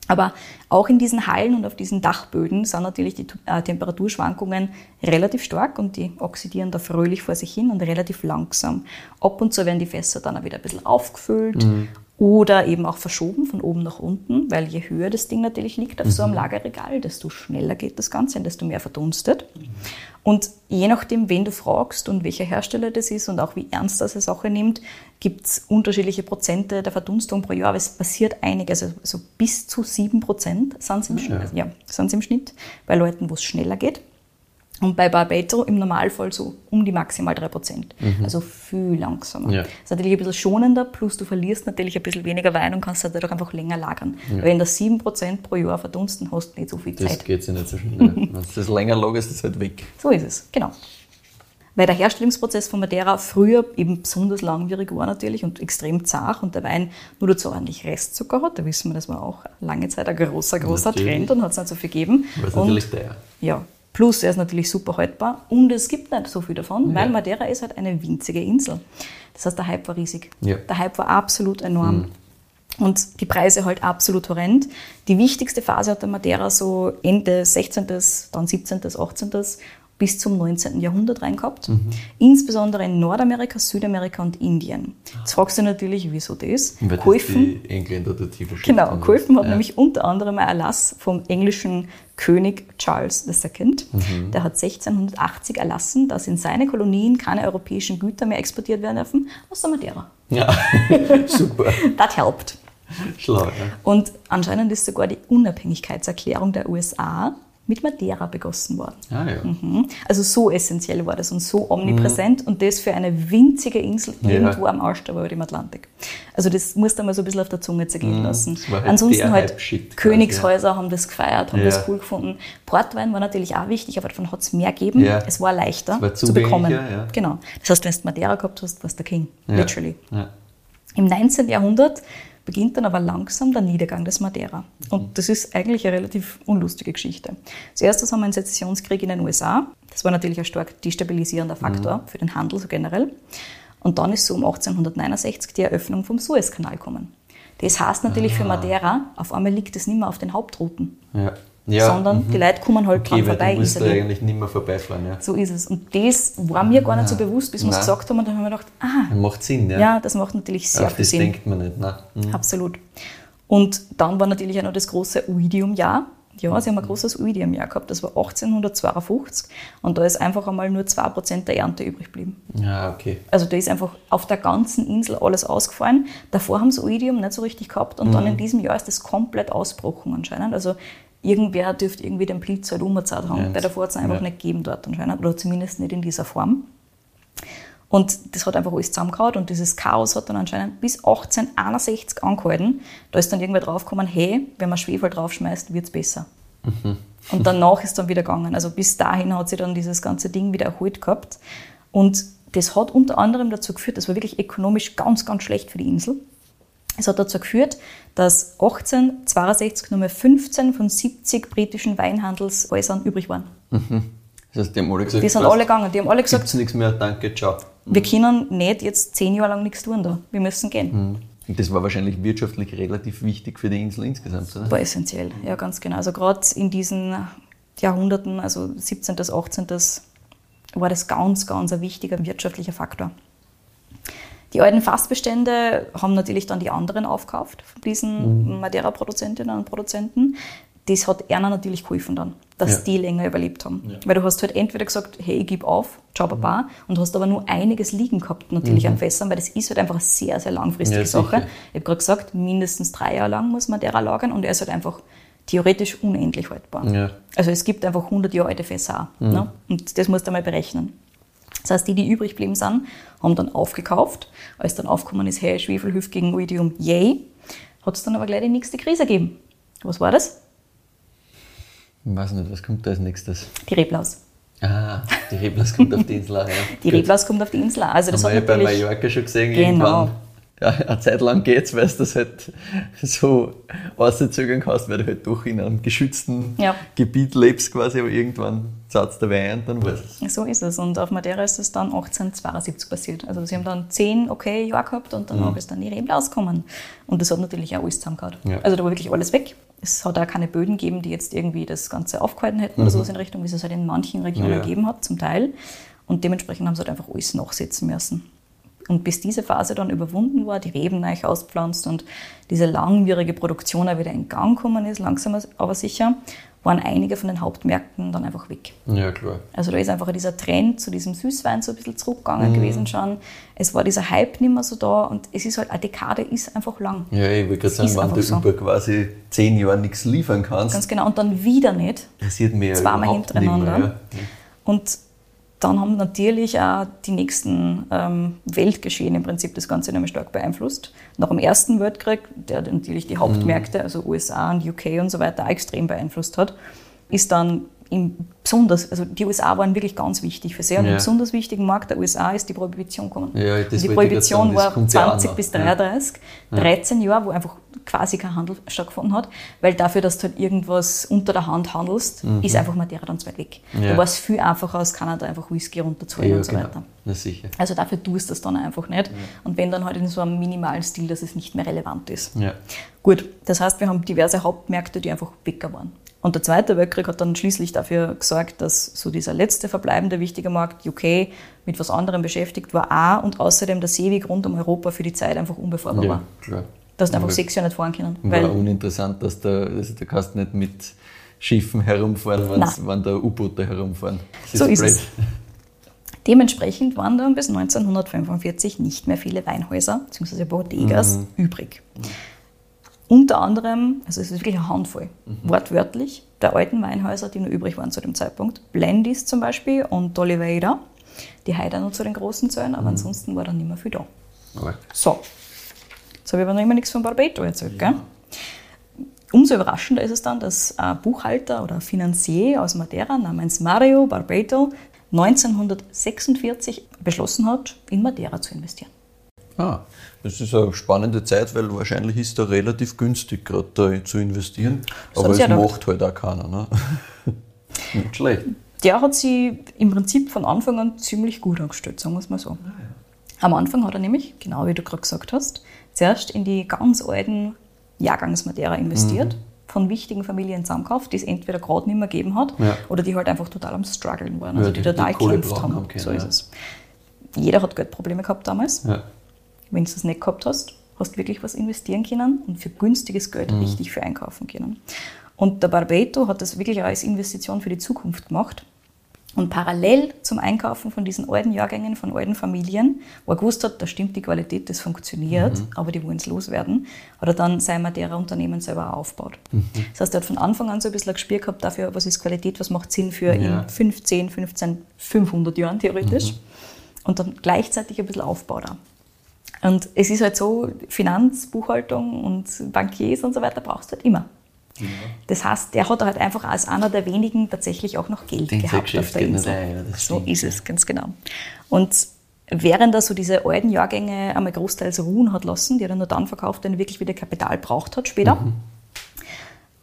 Aber auch in diesen Hallen und auf diesen Dachböden sind natürlich die äh, Temperaturschwankungen relativ stark und die oxidieren da fröhlich vor sich hin und relativ langsam. Ab und zu werden die Fässer dann auch wieder ein bisschen aufgefüllt mhm. oder eben auch verschoben von oben nach unten, weil je höher das Ding natürlich liegt auf mhm. so einem mhm. Lagerregal, desto schneller geht das Ganze und desto mehr verdunstet. Und je nachdem, wen du fragst und welcher Hersteller das ist und auch wie ernst das eine Sache nimmt, gibt es unterschiedliche Prozente der Verdunstung pro Jahr. Aber es passiert einiges, also, also bis zu sieben Prozent sind es im, ja. ja, im Schnitt bei Leuten, wo es schneller geht. Und bei Barbato im Normalfall so um die maximal 3%. Mhm. Also viel langsamer. Ja. Das ist natürlich ein bisschen schonender, plus du verlierst natürlich ein bisschen weniger Wein und kannst halt auch einfach länger lagern. Ja. Wenn du 7% pro Jahr verdunsten hast, nicht so viel Zeit. Das geht sich nicht so schnell. [LAUGHS] Wenn du das länger lagerst, ist es halt weg. So ist es, genau. Weil der Herstellungsprozess von Madeira früher eben besonders langwierig war natürlich und extrem zart und der Wein nur dazu ordentlich Restzucker hat. Da wissen wir, das war auch lange Zeit ein großer, großer natürlich. Trend und hat es nicht so viel gegeben. Aber ist natürlich der. Ja, Plus, er ist natürlich super haltbar und es gibt nicht so viel davon, ja. weil Madeira ist halt eine winzige Insel. Das heißt, der Hype war riesig. Ja. Der Hype war absolut enorm. Mhm. Und die Preise halt absolut horrend. Die wichtigste Phase hat der Madeira so Ende 16., dann 17., 18., bis zum 19. Jahrhundert rein gehabt. Mhm. Insbesondere in Nordamerika, Südamerika und Indien. Jetzt fragst du natürlich, wieso das? Weil geholfen, die Engländer dort Genau, geholfen hat ja. nämlich unter anderem ein Erlass vom englischen König Charles II. Mhm. Der hat 1680 erlassen, dass in seine Kolonien keine europäischen Güter mehr exportiert werden dürfen, außer Madeira. Ja, [LAUGHS] super. das helpt. Schlau, ja. Und anscheinend ist sogar die Unabhängigkeitserklärung der USA mit Madeira begossen worden. Ah, ja. mhm. Also so essentiell war das und so omnipräsent mhm. und das für eine winzige Insel irgendwo ja. am Arsch der Welt im Atlantik. Also das musst du mal so ein bisschen auf der Zunge zergehen mhm. lassen. Halt Ansonsten halt Königshäuser quasi. haben das gefeiert, haben ja. das cool gefunden. Portwein war natürlich auch wichtig, aber davon hat es mehr gegeben. Es war leichter war zu bekommen. Genau. Das heißt, wenn du Madeira gehabt hast, warst du der King. Literally. Im 19. Jahrhundert beginnt dann aber langsam der Niedergang des Madeira. Und das ist eigentlich eine relativ unlustige Geschichte. Zuerst haben wir einen Sezessionskrieg in den USA. Das war natürlich ein stark destabilisierender Faktor mhm. für den Handel so generell. Und dann ist so um 1869 die Eröffnung vom Suezkanal gekommen. Das heißt natürlich ah. für Madeira, auf einmal liegt es nicht mehr auf den Hauptrouten. Ja ja, sondern mhm. die Leute kommen halt okay, dran vorbei. Du musst da eigentlich nicht mehr vorbeifahren. Ja. So ist es. Und das war mir gar nicht so bewusst, bis wir es gesagt haben. Und dann haben wir gedacht, ah. Macht Sinn, ja. Ja, das macht natürlich sehr Auf viel das Sinn. denkt man nicht. Nein. Mhm. Absolut. Und dann war natürlich auch noch das große Oidium-Jahr. Ja, sie haben ein großes Oidium-Jahr gehabt, das war 1852 und da ist einfach einmal nur 2% der Ernte übrig geblieben. Ja, okay. Also da ist einfach auf der ganzen Insel alles ausgefallen. Davor haben sie Oidium nicht so richtig gehabt und mhm. dann in diesem Jahr ist das komplett ausgebrochen anscheinend. Also irgendwer dürfte irgendwie den Pilz halt umgezahlt haben. Ja, Bei der hat es einfach ja. nicht gegeben dort anscheinend, oder zumindest nicht in dieser Form. Und das hat einfach alles zusammengehauen und dieses Chaos hat dann anscheinend bis 1861 angehalten. Da ist dann irgendwer draufgekommen, hey, wenn man Schwefel draufschmeißt, wird es besser. Mhm. Und danach ist dann wieder gegangen. Also bis dahin hat sich dann dieses ganze Ding wieder erholt gehabt. Und das hat unter anderem dazu geführt, das war wirklich ökonomisch ganz, ganz schlecht für die Insel. Es hat dazu geführt, dass 1862 nur mehr 15 von 70 britischen Weinhandelshäusern übrig waren. Mhm. Das heißt, die haben alle gesagt, die sind alle gegangen. Die haben alle gesagt, nichts mehr, danke, ciao. Mhm. Wir können nicht jetzt zehn Jahre lang nichts tun da. Wir müssen gehen. Mhm. Und das war wahrscheinlich wirtschaftlich relativ wichtig für die Insel insgesamt, oder? War essentiell, ja, ganz genau. Also gerade in diesen Jahrhunderten, also 17., 18., war das ganz, ganz ein wichtiger wirtschaftlicher Faktor. Die alten Fassbestände haben natürlich dann die anderen aufgekauft, von diesen mhm. Madeira-Produzentinnen und Produzenten. das hat einer natürlich geholfen dann, dass Ja. die länger überlebt haben. Weil du hast halt entweder gesagt, hey, ich gebe auf, ciao Baba, und hast aber nur einiges liegen gehabt natürlich an Fässern, weil das ist halt einfach eine sehr, sehr langfristige Ja, Sache. sicher. Ich habe gerade gesagt, mindestens drei Jahre lang muss man derer lagern und er ist halt einfach theoretisch unendlich haltbar. Ja. Also es gibt einfach 100 Jahre alte Fässer auch. Ne? Und das musst du mal berechnen. Das heißt, die, die übrig geblieben sind, haben dann aufgekauft. Als dann aufgekommen ist, hey, Schwefel hilft gegen Oidium, yay, hat es dann aber gleich die nächste Krise gegeben. Was war das? Ich weiß nicht, was kommt da als nächstes? Die Reblaus. Ah, die Reblaus kommt auf die Insel ja. [LAUGHS] Die Gut. Reblaus kommt auf die Insel. Also das haben wir ja bei. Mallorca schon gesehen, Genau. irgendwann. Ja, eine Zeit lang geht's, weil du das halt so auszögern kannst, weil du halt doch in einem geschützten Ja. Gebiet lebst quasi, aber irgendwann zahlt der Wein und dann weiß es. So ist es. Und auf Madeira ist es dann 1872 passiert. Also sie haben dann zehn okay Jahre gehabt und danach ist dann die Reblaus gekommen. Und das hat natürlich auch alles zusammengehauen. Ja. Also da war wirklich alles weg. Es hat auch keine Böden gegeben, die jetzt irgendwie das Ganze aufgehalten hätten oder sowas in Richtung, wie es es halt in manchen Regionen Ja. gegeben hat, zum Teil. Und dementsprechend haben sie halt einfach alles nachsetzen müssen. Und bis diese Phase dann überwunden war, die Reben neu auspflanzt und diese langwierige Produktion auch wieder in Gang gekommen ist, langsam aber sicher, waren einige von den Hauptmärkten dann einfach weg. Ja, klar. Also da ist einfach dieser Trend zu diesem Süßwein so ein bisschen zurückgegangen gewesen schon. Es war dieser Hype nicht mehr so da und es ist halt, eine Dekade ist einfach lang. Ja, ich wollte gerade sagen, wenn du so. über quasi zehn Jahre nichts liefern kannst, Ganz genau. Und dann wieder nicht. passiert mir ja Zweimal hintereinander. mehr. Ja. Und dann haben natürlich auch die nächsten ähm, Weltgeschehen im Prinzip das Ganze nämlich stark beeinflusst. Nach dem Ersten Weltkrieg, der natürlich die Hauptmärkte, also USA und UK und so weiter, auch extrem beeinflusst hat, ist dann im besonders, also die USA waren wirklich ganz wichtig für sie und Ja. im besonders wichtigen Markt der USA ist die Prohibition gekommen. Ja, das die Prohibition sagen, das war kommt ja auch 20 noch. bis Ja. 33, 13 Jahre, wo einfach quasi kein Handel stattgefunden hat, weil dafür, dass du halt irgendwas unter der Hand handelst, ist einfach Madeira dann weit weg. Mhm. Da war es viel einfacher aus Kanada einfach Whisky runterzuholen und so genau. weiter. Na sicher. Also dafür tust du es dann einfach nicht. Und wenn dann halt in so einem minimalen Stil, dass es nicht mehr relevant ist. Gut, das heißt, wir haben diverse Hauptmärkte, die einfach weg waren. Und der Zweite Weltkrieg hat dann schließlich dafür gesorgt, dass so dieser letzte verbleibende wichtige Markt UK mit was anderem beschäftigt war auch und außerdem der Seeweg rund um Europa für die Zeit einfach unbefahrbar Ja, war. klar. Hast du einfach War- sechs Jahre nicht fahren können. War Weil, uninteressant, dass da, also da kannst nicht mit Schiffen herumfahren, wenn da U-Boote herumfahren. Das So ist blöd. es. Dementsprechend waren dann bis 1945 nicht mehr viele Weinhäuser bzw. Bodegas Mhm. übrig. Unter anderem, also es ist wirklich eine Handvoll, Mhm. wortwörtlich, der alten Weinhäuser, die nur übrig waren zu dem Zeitpunkt. Blendis zum Beispiel und Oliveira, die heute noch zu den großen zählen, Mhm. aber ansonsten war dann nicht mehr viel da. Aber So, jetzt habe ich aber noch immer nichts von Barbato erzählt, gell? Umso überraschender ist es dann, dass ein Buchhalter oder Finanzier aus Madeira namens Mario Barbato 1946 beschlossen hat, in Madeira zu investieren. Ah, das ist eine spannende Zeit, weil wahrscheinlich ist da relativ günstig, gerade da zu investieren. So Aber es ja macht halt auch keiner. Ne? [LAUGHS] Nicht schlecht. Der hat sie im Prinzip von Anfang an ziemlich gut angestellt, sagen wir es mal so. Am Anfang hat er nämlich, genau wie du gerade gesagt hast, zuerst in die ganz alten Jahrgangsmadeira investiert, von wichtigen Familien zusammengekauft, die es entweder gerade nicht mehr gegeben hat Ja. oder die halt einfach total am struggeln waren, also die, die- total gekämpft haben. können, so ist es. Jeder hat Geldprobleme gehabt damals. Wenn du das nicht gehabt hast, hast du wirklich was investieren können und für günstiges Geld Mhm. richtig viel einkaufen können. Und der Barbato hat das wirklich auch als Investition für die Zukunft gemacht. Und parallel zum Einkaufen von diesen alten Jahrgängen, von alten Familien, wo er gewusst hat, da stimmt die Qualität, das funktioniert, Mhm. aber die wollen es loswerden, hat er dann sein Madeira-Unternehmen selber aufgebaut. Mhm. Das heißt, er hat von Anfang an so ein bisschen ein Gespür gehabt dafür, was ist Qualität, was macht Sinn für Ja. in 15, 15, 500 Jahren theoretisch. Und dann gleichzeitig ein bisschen Aufbau da. Und es ist halt so, Finanz, Buchhaltung und Bankiers und so weiter brauchst du halt immer. Das heißt, der hat halt einfach als einer der wenigen tatsächlich auch noch Geld Den gehabt auf der Insel. ein, ja, das so stimmt, ist es, ganz genau. Und während er so diese alten Jahrgänge einmal großteils ruhen hat lassen, die er dann nur dann verkauft, wenn er wirklich wieder Kapital braucht hat später, Mhm.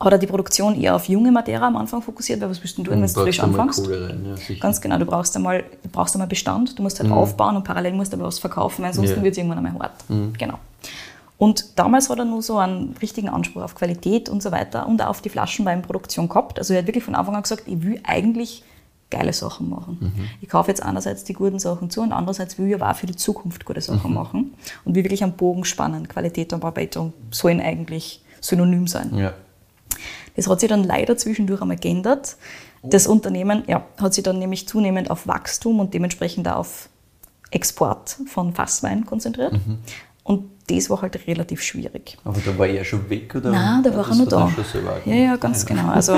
Hat er die Produktion eher auf junge Madeira am Anfang fokussiert, weil was willst denn du, wenn du brauchst frisch du mal anfängst? Rein, ja. Ganz genau, du brauchst einmal, du brauchst einmal Bestand, du musst halt aufbauen und parallel musst du aber was verkaufen, weil ansonsten Ja. wird es irgendwann einmal hart. Genau. Und damals hat er nur so einen richtigen Anspruch auf Qualität und so weiter und auch auf die Flaschenweinproduktion gehabt. Also er hat wirklich von Anfang an gesagt, ich will eigentlich geile Sachen machen. Ich kaufe jetzt einerseits die guten Sachen zu und andererseits will ich aber auch für die Zukunft gute Sachen machen und will wirklich einen Bogen spannen. Qualität und Bearbeitung sollen eigentlich synonym sein. Ja. Das hat sich dann leider zwischendurch einmal geändert. Das Unternehmen ja, hat sich dann nämlich zunehmend auf Wachstum und dementsprechend auch auf Export von Fasswein konzentriert. Und das war halt relativ schwierig. Aber da war er schon weg, oder? Nein, da war er noch da. Ja, ja, ganz genau. Also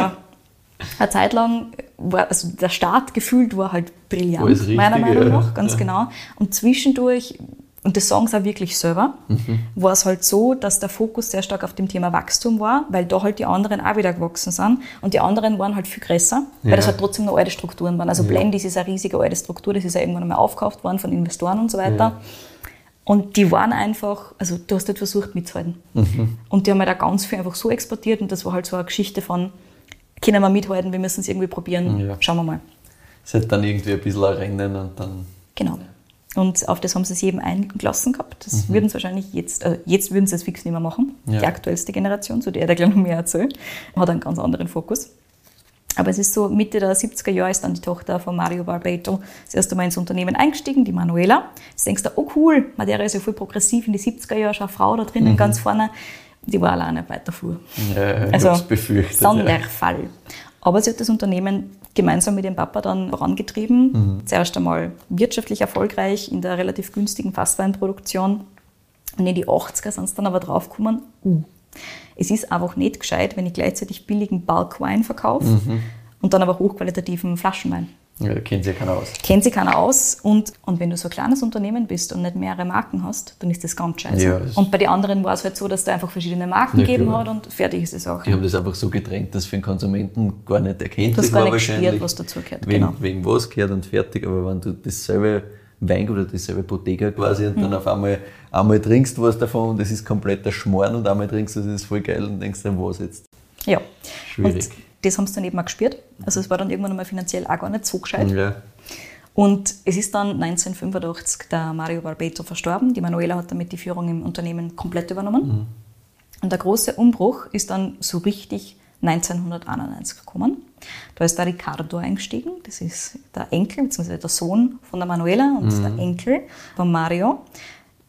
eine Zeit lang war, also der Start gefühlt war halt brillant, richtig, meiner Meinung ja. nach, ganz Ja. genau. Und zwischendurch, und das sagen sie auch wirklich selber, Mhm. war es halt so, dass der Fokus sehr stark auf dem Thema Wachstum war, weil da halt die anderen auch wieder gewachsen sind. Und die anderen waren halt viel größer, weil Ja. das halt trotzdem noch alte Strukturen waren. Also Blendis ist eine riesige alte Struktur, das ist ja irgendwann einmal aufgekauft worden von Investoren und so weiter. Ja. Und die waren einfach, also du hast halt versucht mitzuhalten. Mhm. Und die haben halt auch ganz viel einfach so exportiert und das war halt so eine Geschichte von, können wir mithalten, wir müssen es irgendwie probieren, Ja. schauen wir mal. Es hat dann irgendwie ein bisschen ein Rennen und dann. Genau. Und auf das haben sie es jedem eingelassen gehabt. Das würden sie wahrscheinlich jetzt, also jetzt würden sie es fix nicht mehr machen. Ja. Die aktuellste Generation, zu der der gleich noch mehr erzählt, hat einen ganz anderen Fokus. Aber es ist so, Mitte der 70er Jahre ist dann die Tochter von Mario Barbeto das erste Mal ins Unternehmen eingestiegen, die Manuela. Jetzt denkst du, oh cool, Madeira ist ja voll progressiv in die 70er Jahre, schon eine Frau da drinnen ganz vorne. Die war alleine weiter Flur. Ja, ich Also. Sonderfall. Aber sie hat das Unternehmen gemeinsam mit dem Papa dann vorangetrieben. Mhm. Zuerst einmal wirtschaftlich erfolgreich in der relativ günstigen Fassweinproduktion. Und in die 80er sind sie dann aber draufgekommen, uh, es ist einfach nicht gescheit, wenn ich gleichzeitig billigen Bulk-Wein verkaufe Mhm. und dann aber hochqualitativen Flaschenwein. Ja, kennt sich ja keiner aus. Kennt sich keiner aus und, und wenn du so ein kleines Unternehmen bist und nicht mehrere Marken hast, dann ist das ganz scheiße. Ja, das- und bei den anderen war es halt so, dass da einfach verschiedene Marken Ja, gegeben klar. hat und fertig ist es auch. Die haben das einfach so getrennt, dass für den Konsumenten gar nicht erkenntlich Du hast gar war wahrscheinlich, was dazugehört, Wem, genau. wem was gehört und fertig. Aber wenn du dasselbe Weingut oder dasselbe Bodega quasi und Mhm. dann auf einmal einmal trinkst was davon und das ist kompletter Schmarrn und einmal trinkst du, das ist voll geil und denkst dann, was jetzt? Ja. Schwierig. Und das haben sie dann eben auch gespürt. Also es war dann irgendwann einmal finanziell auch gar nicht so gescheit. Ja. Und es ist dann 1985 der Mario Barbeto verstorben. Die Manuela hat damit die Führung im Unternehmen komplett übernommen. Und der große Umbruch ist dann so richtig 1991 gekommen. Da ist der Ricardo eingestiegen. Das ist der Enkel bzw. der Sohn von der Manuela und der Enkel von Mario.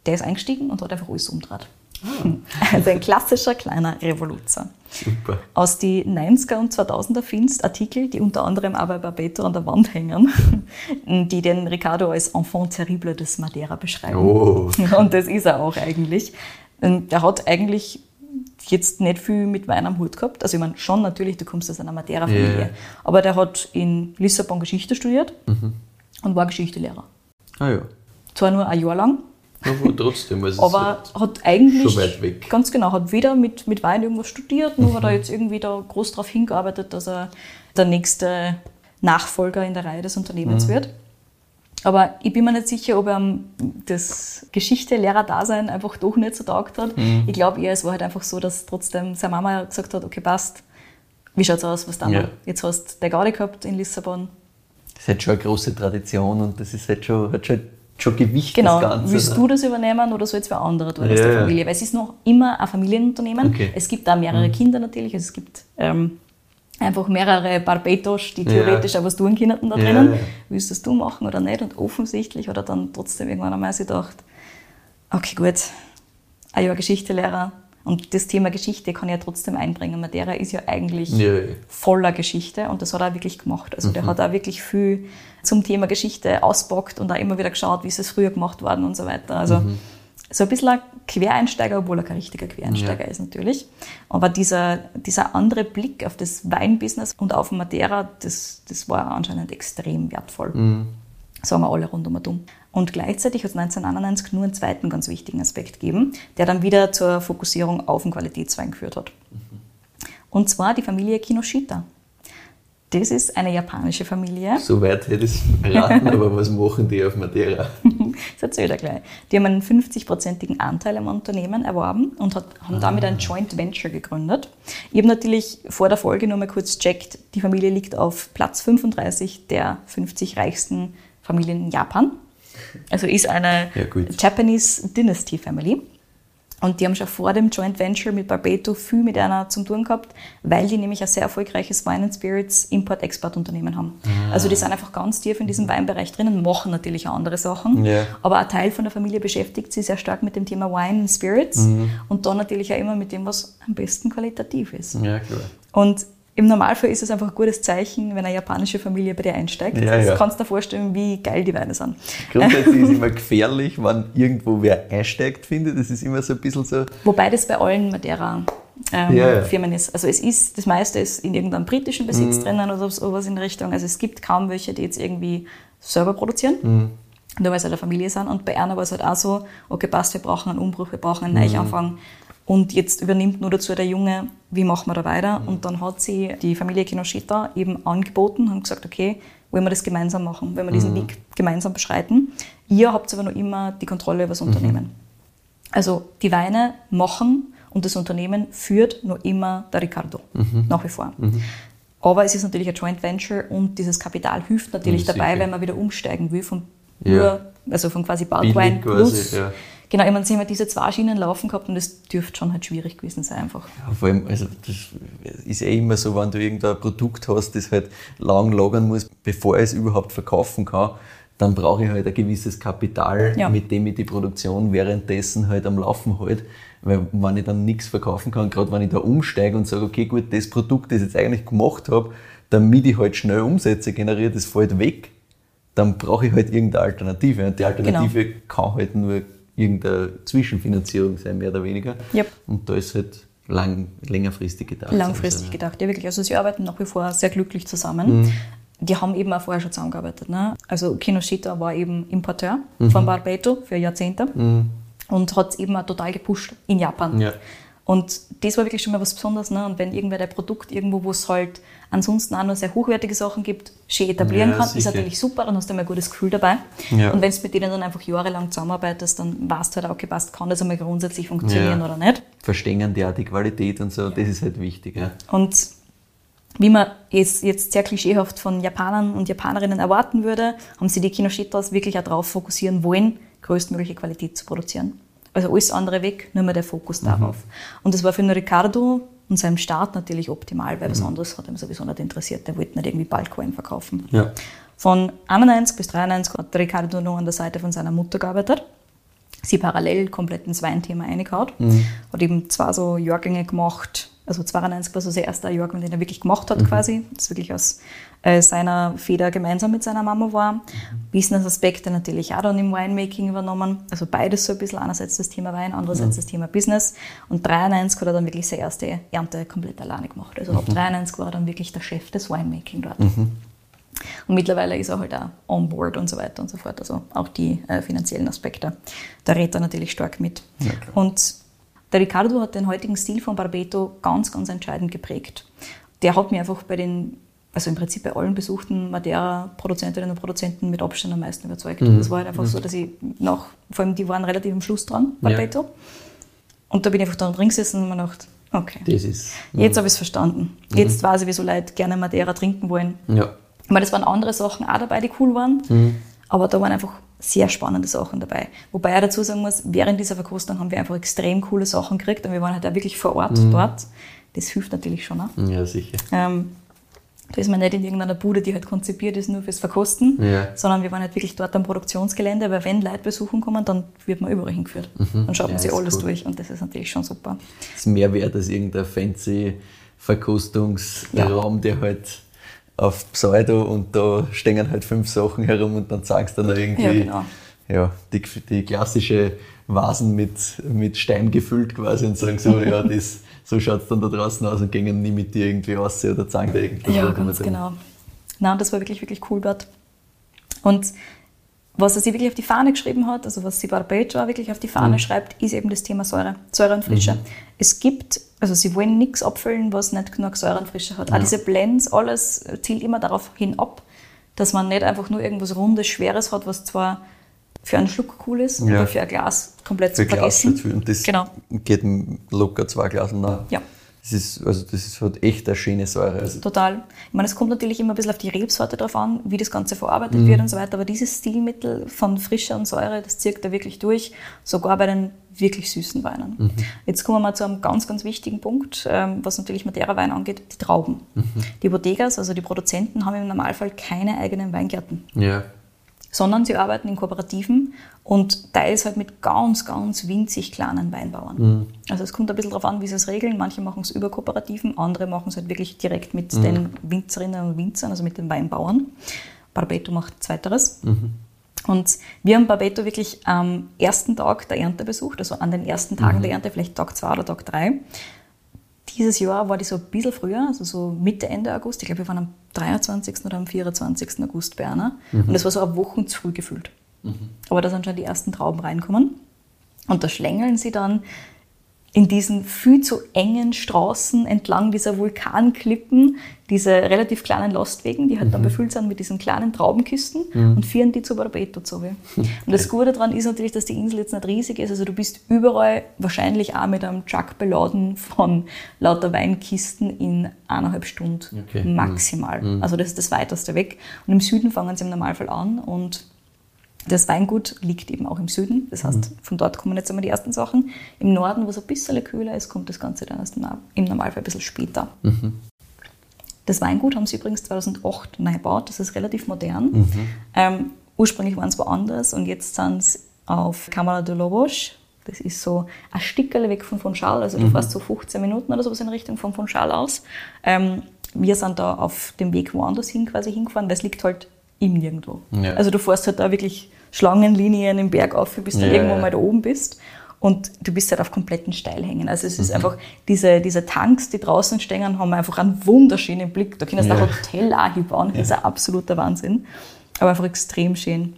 Der ist eingestiegen und hat einfach alles umgedreht. [LAUGHS] Also ein klassischer kleiner Revoluzer. Super. Aus die 90er und 2000er findest Artikel, die unter anderem auch bei Barbeto an der Wand hängen, [LAUGHS] die den Ricardo als Enfant terrible des Madeira beschreiben. Oh. Und das ist er auch eigentlich. Der hat eigentlich jetzt nicht viel mit Wein am Hut gehabt. Also ich meine, schon natürlich, du kommst aus einer Madeira-Familie. Ja. Aber der hat in Lissabon Geschichte studiert und war Geschichtelehrer. Ah ja. Zwar nur ein Jahr lang, Aber trotzdem, also aber es ist hat eigentlich schon weit weg. ganz genau, hat weder mit, mit Wein irgendwas studiert, noch hat er jetzt irgendwie da groß darauf hingearbeitet, dass er der nächste Nachfolger in der Reihe des Unternehmens wird. Aber ich bin mir nicht sicher, ob ihm das Geschichte-Lehrer-Dasein einfach doch nicht so taugt hat. Ich glaube eher, es war halt einfach so, dass trotzdem seine Mama gesagt hat, okay, passt, wie schaut's aus, was da Ja. noch? Jetzt hast du der Gaudi gehabt in Lissabon. Das hat schon eine große Tradition und das ist halt schon, hat schon, schon Gewicht, Genau, das Ganze. willst ne? du das übernehmen oder soll jetzt wer anderer tun aus Ja, der ja. Familie? Weil es ist noch immer ein Familienunternehmen. Okay. Mhm. Es gibt da mehrere Kinder natürlich, also es gibt ähm, einfach mehrere Barbetos, die Ja. theoretisch auch was tun könnten da drinnen. Ja, ja. Willst das du machen oder nicht? Und offensichtlich hat er dann trotzdem irgendwann einmal sich gedacht, okay gut, ein Jahr Geschichtelehrer und das Thema Geschichte kann ich ja trotzdem einbringen. Madeira ist ja eigentlich Ja, ja. voller Geschichte und das hat er auch wirklich gemacht. Also Mhm. der hat auch wirklich viel zum Thema Geschichte auspackt und auch immer wieder geschaut, wie ist es früher gemacht worden und so weiter. Also Mhm. so ein bisschen ein Quereinsteiger, obwohl er kein richtiger Quereinsteiger ist natürlich. Aber dieser, dieser andere Blick auf das Weinbusiness und auf Madeira, das, das war anscheinend extrem wertvoll. Sagen wir alle rund um und um. Und gleichzeitig hat es 1991 nur einen zweiten ganz wichtigen Aspekt gegeben, der dann wieder zur Fokussierung auf den Qualitätswein geführt hat. Und zwar die Familie Kinoshita. Das ist eine japanische Familie. So weit hätte ich es raten, aber was machen die auf Madeira? [LAUGHS] Das erzählt er gleich. Die haben einen 50-prozentigen Anteil am Unternehmen erworben und hat, haben damit ein Joint Venture gegründet. Ich habe natürlich vor der Folge nur mal kurz checkt, die Familie liegt auf Platz 35 der 50 reichsten Familien in Japan. Also ist eine Ja. Japanese Dynasty Family. Und die haben schon vor dem Joint Venture mit Barbeto viel mit einer zum tun gehabt, weil die nämlich ein sehr erfolgreiches Wine and Spirits Import-Export-Unternehmen haben. Ah. Also die sind einfach ganz tief in diesem Weinbereich drinnen, machen natürlich auch andere Sachen. Ja. Aber ein Teil von der Familie beschäftigt sich sehr stark mit dem Thema Wine and Spirits Mhm. und dann natürlich auch immer mit dem, was am besten qualitativ ist. Ja, klar. Und im Normalfall ist es einfach ein gutes Zeichen, wenn eine japanische Familie bei dir einsteigt. Ja, du ja. kannst dir vorstellen, wie geil die Weine sind. Grundsätzlich [LAUGHS] ist es immer gefährlich, wenn irgendwo wer einsteigt, finde ich. Das ist immer so ein bisschen so. Wobei das bei allen Madeira ähm, Ja. Firmen ist. Also es ist, das meiste ist in irgendeinem britischen Besitz Mhm. drinnen oder sowas in Richtung. Also es gibt kaum welche, die jetzt irgendwie selber produzieren. Mhm. Nur weil sie eine Familie sind. Und bei einer war es halt auch so, okay, passt, wir brauchen einen Umbruch, wir brauchen Mhm. einen Neuanfang. Und jetzt übernimmt nur dazu der Junge, wie machen wir da weiter? Mhm. Und dann hat sie die Familie Kinoshita eben angeboten und gesagt, okay, wollen wir das gemeinsam machen, wollen wir diesen Weg gemeinsam beschreiten. Ihr habt aber noch immer die Kontrolle über das Unternehmen. Also die Weine machen und das Unternehmen führt noch immer der Ricardo, nach wie vor. Aber es ist natürlich ein Joint Venture und dieses Kapital hilft natürlich dabei, wenn man wieder umsteigen will von Ja. nur, also von quasi Bartwein plus. ja. Genau, ich meine, sie haben ja diese zwei Schienen laufen gehabt und das dürfte schon halt schwierig gewesen sein einfach. Ja, vor allem, also das ist eh immer so, wenn du irgendein Produkt hast, das halt lang lagern muss, bevor ich es überhaupt verkaufen kann, dann brauche ich halt ein gewisses Kapital, Ja. mit dem ich die Produktion währenddessen halt am Laufen halte. Weil wenn ich dann nichts verkaufen kann, gerade wenn ich da umsteige und sage, okay, gut, das Produkt, das ich jetzt eigentlich gemacht habe, damit ich halt schnell Umsätze generiere, das fällt weg, dann brauche ich halt irgendeine Alternative. Und die Alternative kann halt nur irgendeine Zwischenfinanzierung sein, mehr oder weniger. Yep. Und da ist halt lang, längerfristig gedacht. Langfristig Also, gedacht, ja wirklich. Also sie arbeiten nach wie vor sehr glücklich zusammen. Mhm. Die haben eben auch vorher schon zusammengearbeitet. Ne? Also Kinoshita war eben Importeur Mhm. von Barbato für Jahrzehnte und hat es eben auch total gepusht in Japan. Ja. Und das war wirklich schon mal was Besonderes. Ne? Und wenn irgendwer der Produkt irgendwo, wo es halt ansonsten auch noch sehr hochwertige Sachen gibt, schön etablieren Ja, kann, ist sicher. natürlich super, dann hast du immer ein gutes Gefühl dabei. Ja. Und wenn du mit denen dann einfach jahrelang zusammenarbeitest, dann weißt du halt auch, okay, passt, kann das einmal grundsätzlich funktionieren Ja. oder nicht. Verstehen die auch die Qualität und so, das ist halt wichtig. Und wie man es jetzt sehr klischeehaft von Japanern und Japanerinnen erwarten würde, haben sie die Kinoshitas wirklich auch darauf fokussieren wollen, größtmögliche Qualität zu produzieren. Also alles andere weg, nur mehr der Fokus darauf. Und das war für den Ricardo und seinem Start natürlich optimal, weil was anderes hat ihm sowieso nicht interessiert. Der wollte nicht irgendwie Balkcoin verkaufen. Ja. Von 91 bis 93 hat Ricardo noch an der Seite von seiner Mutter gearbeitet. Sie parallel komplett ins Weinthema eingehaut. Hat eben zwei so Jahrgänge gemacht. Also 92 war so sein erster Jahrgang, den er wirklich gemacht hat quasi. Das wirklich aus äh, seiner Feder gemeinsam mit seiner Mama war. Business-Aspekte natürlich auch dann im Winemaking übernommen. Also beides so ein bisschen. Einerseits das Thema Wein, andererseits das Thema Business. Und 93 hat er dann wirklich seine erste Ernte komplett alleine gemacht. Also ab 93 war er dann wirklich der Chef des Winemaking dort. Und mittlerweile ist er halt auch on board und so weiter und so fort. Also auch die äh, finanziellen Aspekte. Da redet er natürlich stark mit. und der Ricardo hat den heutigen Stil von Barbeto ganz, ganz entscheidend geprägt. Der hat mir einfach bei den, also im Prinzip bei allen besuchten Madeira-Produzentinnen und Produzenten mit Abstand am meisten überzeugt. Das war halt einfach so, dass ich nach, vor allem die waren relativ am Schluss dran, Barbeto. Und da bin ich einfach da drin gesessen und mir gedacht, okay, Das ist. jetzt habe ich es verstanden. Jetzt weiß ich, wieso Leute gerne Madeira trinken wollen. Ja. Ich meine, es waren andere Sachen auch dabei, die cool waren, Mhm. aber da waren einfach sehr spannende Sachen dabei. Wobei ich dazu sagen muss, während dieser Verkostung haben wir einfach extrem coole Sachen gekriegt und wir waren halt auch wirklich vor Ort Mhm. dort. Das hilft natürlich schon auch. Ja, sicher. Ähm, da ist man nicht in irgendeiner Bude, die halt konzipiert ist nur fürs Verkosten, Ja. sondern wir waren halt wirklich dort am Produktionsgelände, weil wenn Leute besuchen kommen, dann wird man überall hingeführt. Dann schaut man Mhm. Ja, sich ist alles cool. durch und das ist natürlich schon super. Das ist mehr wert als irgendein fancy Verkostungsraum, der halt auf Pseudo und da stehen halt fünf Sachen herum und dann zeigst du dann irgendwie Ja, genau. ja, die, die klassische Vasen mit, mit Stein gefüllt quasi und sagen so, ja, das, so schaut es dann da draußen aus und gehen nie mit dir irgendwie raus oder zeigen dir irgendwas. Ja, ganz genau. Nein, das war wirklich, wirklich cool dort. Und was er sich wirklich auf die Fahne geschrieben hat, also was sie Barbecho auch wirklich auf die Fahne schreibt, ist eben das Thema Säure, Säure und Frische. Es gibt, also sie wollen nichts abfüllen, was nicht genug Säure und Frische hat. Auch diese Blends, alles zielt immer darauf hin ab, dass man nicht einfach nur irgendwas Rundes, Schweres hat, was zwar für einen Schluck cool ist, Ja. aber für ein Glas komplett Für zu Glas vergessen. dazu. Und das Genau. geht locker zwei Glas nach. Ja. Das ist, also das ist halt echt eine schöne Säure. Also, Total. Ich meine, es kommt natürlich immer ein bisschen auf die Rebsorte drauf an, wie das Ganze verarbeitet Mhm. wird und so weiter, aber dieses Stilmittel von Frische und Säure, das zirkt da wirklich durch, sogar bei den wirklich süßen Weinen. Mhm. Jetzt kommen wir mal zu einem ganz, ganz wichtigen Punkt, ähm, was natürlich Madeira-Wein angeht, die Trauben. Mhm. Die Bodegas, also die Produzenten, haben im Normalfall keine eigenen Weingärten. ja. Sondern sie arbeiten in Kooperativen und teils halt mit ganz, ganz winzig kleinen Weinbauern. Mhm. Also es kommt ein bisschen darauf an, wie sie es regeln. Manche machen es über Kooperativen, andere machen es halt wirklich direkt mit Mhm. den Winzerinnen und Winzern, also mit den Weinbauern. Barbeto macht zweiteres. Mhm. Und wir haben Barbeto wirklich am ersten Tag der Ernte besucht, also an den ersten Tagen Mhm. der Ernte, vielleicht Tag zwei oder Tag drei. Dieses Jahr war die so ein bisschen früher, also so Mitte, Ende August. Ich glaube, wir waren am 23. oder am 24. August bei einer. Und das war so eine Woche zu früh gefühlt. Aber da sind schon die ersten Trauben reinkommen. Und da schlängeln sie dann in diesen viel zu engen Straßen entlang dieser Vulkanklippen, diese relativ kleinen Lastwegen, die halt dann befüllt sind mit diesen kleinen Traubenkisten und führen die zu Barbeto zu. Und das Gute daran ist natürlich, dass die Insel jetzt nicht riesig ist. Also du bist überall wahrscheinlich auch mit einem Truck beladen von lauter Weinkisten in eineinhalb Stunden Okay. maximal. Also das ist das weiteste weg. Und im Süden fangen sie im Normalfall an und das Weingut liegt eben auch im Süden. Das heißt, von dort kommen jetzt einmal die ersten Sachen. Im Norden, wo es ein bisschen kühler ist, kommt das Ganze dann erst im Normalfall ein bisschen später. Das Weingut haben sie übrigens 2008 neu gebaut. Das ist relativ modern. Ähm, ursprünglich waren es woanders und jetzt sind sie auf Câmara de Lobos. Das ist so ein Stickerl weg von Fonchal. Also du fährst so 15 Minuten oder sowas in Richtung von Fonchal aus. Ähm, wir sind da auf dem Weg woanders hin quasi hingefahren, weil es liegt halt im Nirgendwo. Ja. Also du fährst halt da wirklich Schlangenlinien im Berg auf, bis du Ja, irgendwo ja. mal da oben bist. Und du bist halt auf kompletten Steilhängen. Also es Mhm. ist einfach, diese, diese Tanks, die draußen stehen, haben einfach einen wunderschönen Blick. Da können sie Ja. ein Hotel auch hinbauen. Das ist ein absoluter Wahnsinn. Aber einfach extrem schön.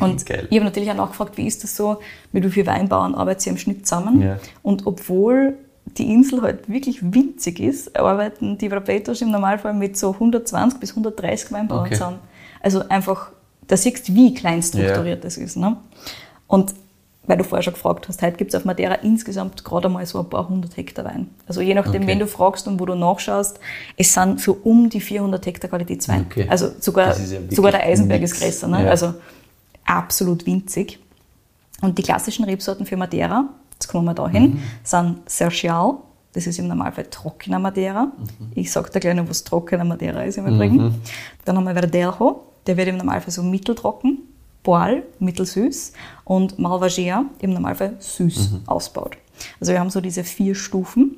und geil. ich habe natürlich auch nachgefragt, wie ist das so, mit wie vielen Weinbauern arbeitet ihr im Schnitt zusammen? Ja. Und obwohl die Insel halt wirklich winzig ist, arbeiten die Barbados im Normalfall mit so 120 bis 130 Weinbauern Okay. zusammen. Also einfach, da siehst du, wie klein strukturiert das ist. Ne? Und weil du vorher schon gefragt hast, heute gibt es auf Madeira insgesamt gerade mal so ein paar hundert Hektar Wein. Also je nachdem, Okay. wen du fragst und wo du nachschaust, es sind so um die 400 Hektar Qualitätswein. Okay. Also sogar, ja sogar der Eisenberg nix. ist größer. Ne? Ja. Also absolut winzig. Und die klassischen Rebsorten für Madeira, jetzt kommen wir da hin, Mhm. sind Sergial, das ist im Normalfall trockener Madeira. Mhm. Ich sage dir gleich noch, was trockener Madeira ist im Übrigen. Dann haben wir Verdejo, der wird im Normalfall so mitteltrocken, Boal, mittelsüß und Malvasia im Normalfall süß Mhm. ausbaut. Also wir haben so diese vier Stufen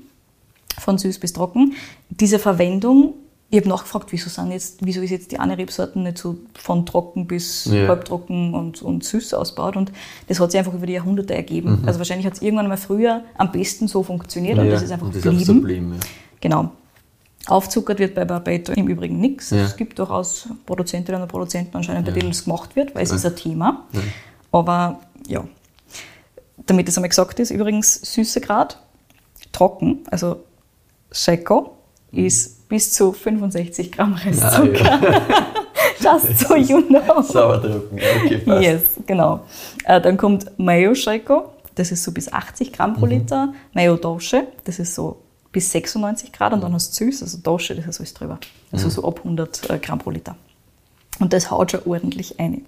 von süß bis trocken. Diese Verwendung, ich habe nachgefragt, wieso, sind jetzt, wieso ist jetzt die eine Rebsorten nicht so von trocken bis Ja. halbtrocken und, und süß ausbaut. Und das hat sich einfach über die Jahrhunderte ergeben. Mhm. Also wahrscheinlich hat es irgendwann mal früher am besten so funktioniert und das ist einfach und das geblieben. ist so geblieben. Ja. Genau. Aufzuckert wird bei Barbato im Übrigen nichts. Ja. Es gibt durchaus Produzentinnen und Produzenten anscheinend, bei denen es gemacht wird, weil es Ja. ist ein Thema. Aber ja, damit es einmal gesagt ist, übrigens Süßegrad, trocken, also Seco, ist bis zu 65 Gramm Restzucker. Just [LAUGHS] so you know. Sauerdrucken, ja, okay, passt. Yes, genau. Äh, dann kommt Mayo Seco, das ist so bis 80 Gramm Mhm. pro Liter. Mayo Dosche, das ist so bis 96 Grad. Und dann hast du süß, also Dosche, das ist alles drüber. Also so ab 100 äh, Gramm pro Liter. Und das haut schon ordentlich ein.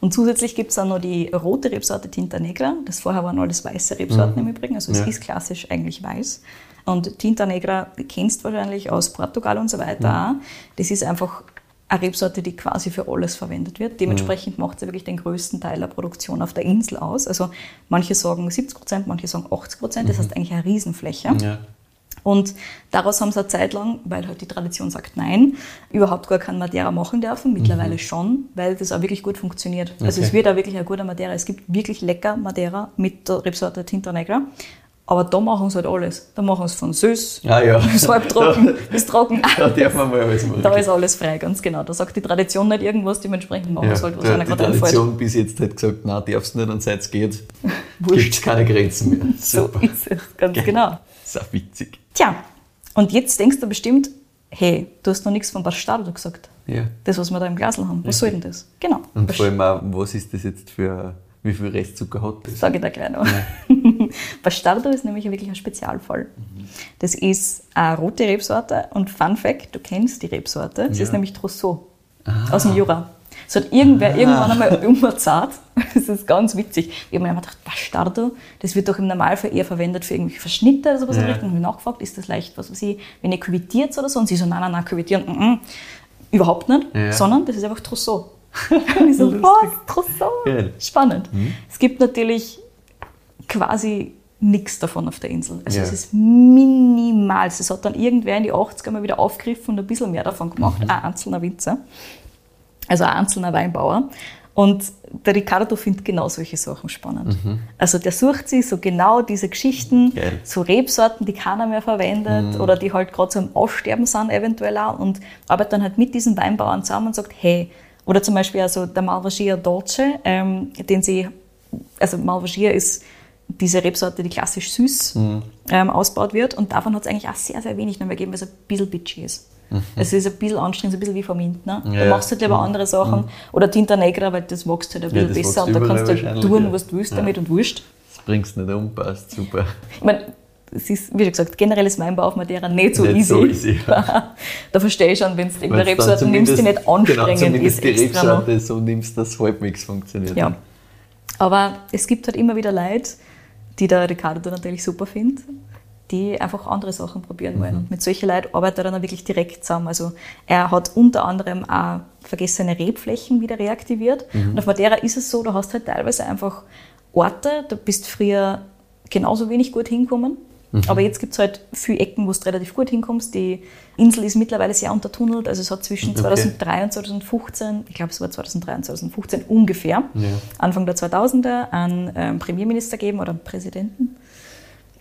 Und zusätzlich gibt es dann noch die rote Rebsorte Tinta Negra. Das vorher waren alles weiße Rebsorten im Übrigen. Also es Ja. ist klassisch eigentlich weiß. Und Tinta Negra kennst du wahrscheinlich aus Portugal und so weiter auch. Das ist einfach eine Rebsorte, die quasi für alles verwendet wird. Dementsprechend macht sie wirklich den größten Teil der Produktion auf der Insel aus. Also manche sagen 70 Prozent, manche sagen 80 Prozent. Das heißt eigentlich eine Riesenfläche. Ja. Und daraus haben sie eine Zeit lang, weil halt die Tradition sagt nein, überhaupt gar kein Madeira machen dürfen. Mittlerweile schon, weil das auch wirklich gut funktioniert. Also Okay. es wird auch wirklich ein guter Madeira. Es gibt wirklich lecker Madeira mit der Rebsorte Tinta Negra. Aber da machen sie halt alles. Da machen sie von süß Ah ja. [LAUGHS] bis halbtrocken [LAUGHS] bis trocken. Da darf man mal alles machen. Da ist alles frei, ganz genau. Da sagt die Tradition nicht irgendwas, dementsprechend machen ja, sie halt, was da einer die gerade einfällt. Tradition bis jetzt hat gesagt, nein, darfst nicht und seit es geht, [LAUGHS] gibt es keine Grenzen mehr. So Super. ist es, ganz genau. Ist auch witzig. Tja, und jetzt denkst du bestimmt, hey, du hast noch nichts von Bastardo gesagt. Ja. Das, was wir da im Glasl haben. Was soll denn das? Genau. Und vor allem auch, was ist das jetzt für, wie viel Restzucker hat das? Sage ich dir gleich noch. Bastardo ist nämlich wirklich ein Spezialfall. Das ist eine rote Rebsorte und Fun Fact, du kennst die Rebsorte, sie Ja. ist nämlich Trousseau aus dem Jura. Das hat irgendwer irgendwann einmal umgezahlt. [LAUGHS] Das ist ganz witzig. Ich habe mir gedacht, Bastardo, das wird doch im Normalfall eher verwendet für irgendwelche Verschnitte oder sowas in Ja. der Richtung. Ich habe nachgefragt, ist das leicht, was weiß ich, wenn ihr küvitiert oder so? Und sie so, nein, nein, nein, küvitieren, mm, mm, überhaupt nicht, Ja. sondern das ist einfach Trousseau. [LAUGHS] Und ich so, [LAUGHS] Lustig. was? Croissant? Geil. Spannend. Es gibt natürlich quasi nichts davon auf der Insel. Also Ja. es ist minimal. Es hat dann irgendwer in die 80er mal wieder aufgegriffen und ein bisschen mehr davon gemacht. Mhm. Ein einzelner Winzer. Also ein einzelner Weinbauer. Und der Ricardo findet genau solche Sachen spannend. Also der sucht sich so genau diese Geschichten, Mhm. Geil. Mhm. so Rebsorten, die keiner mehr verwendet oder die halt gerade so am Aussterben sind eventuell auch und arbeitet dann halt mit diesen Weinbauern zusammen und sagt, hey, oder zum Beispiel also der Malvasia Dolce, ähm, den sie, also Malvasia ist diese Rebsorte, die klassisch süß Mhm. ähm, ausgebaut wird und davon hat es eigentlich auch sehr, sehr wenig noch mehr gegeben, weil es ein bisschen bitchy ist. Es ist ein bisschen anstrengend, so ein bisschen wie vom Mint. Ne? Mhm. Ja, du ja. machst halt lieber andere Sachen. Oder Tinta Negra, weil das wächst halt ein bisschen das besser und da kannst du halt tun, ja. was du willst Ja. damit und wurscht. Das bringst nicht um, passt super. Ich meine, es ist, wie schon gesagt, generell ist Weinbau auf Madeira nicht so Nicht easy. so easy, [LAUGHS] da verstehe ich schon, wenn du irgendeine Rebsorte nimmst, die nicht anstrengend genau, ist. die Extra noch. Rebsorte so nimmst, dass halbwegs funktioniert. Ja. Aber es gibt halt immer wieder Leute, die der Ricardo natürlich super findet, die einfach andere Sachen probieren wollen. Und mit solchen Leuten arbeitet er dann wirklich direkt zusammen. Also er hat unter anderem auch vergessene Rebflächen wieder reaktiviert. Und auf Madeira ist es so, du hast halt teilweise einfach Orte, da bist früher genauso wenig gut hinkommen. Aber jetzt gibt es halt viele Ecken, wo du relativ gut hinkommst. Die Insel ist mittlerweile sehr untertunnelt. Also es hat zwischen 2003 und 2015, ich glaube es war 2003 und 2015 ungefähr, Ja. Anfang der 2000er, einen ähm, Premierminister gegeben oder einen Präsidenten,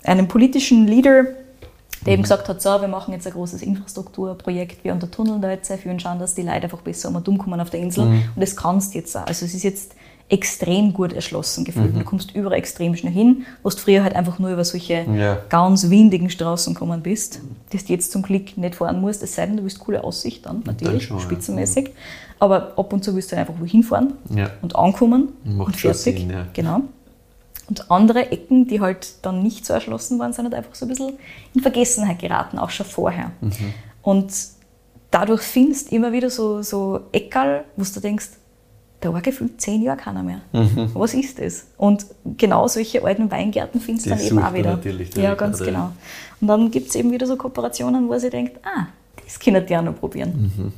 einen politischen Leader, der eben gesagt hat, so, wir machen jetzt ein großes Infrastrukturprojekt, wir untertunneln da jetzt sehr viel und schauen, dass die Leute einfach besser um und um kommen auf der Insel. Und das kannst du jetzt auch. Also es ist jetzt extrem gut erschlossen gefühlt. Du kommst überall extrem schnell hin, wo du früher halt einfach nur über solche Ja. ganz windigen Straßen gekommen bist, dass du jetzt zum Glück nicht fahren musst, es sei denn, du willst coole Aussicht dann, natürlich, schon, ja. spitzenmäßig. Aber ab und zu willst du einfach wohin fahren Ja. und ankommen Macht und schon fertig. Sinn, ja. Genau. Und andere Ecken, die halt dann nicht so erschlossen waren, sind halt einfach so ein bisschen in Vergessenheit geraten, auch schon vorher. Mhm. Und dadurch findest du immer wieder so, so Eckerl, wo du denkst, da war gefühlt zehn Jahre keiner mehr. Mhm. Was ist das? Und genau solche alten Weingärten findest du dann eben auch wieder. natürlich, ja, ganz ja. genau. Und dann gibt es eben wieder so Kooperationen, wo sie denkt, ah, das können die auch noch probieren. Mhm.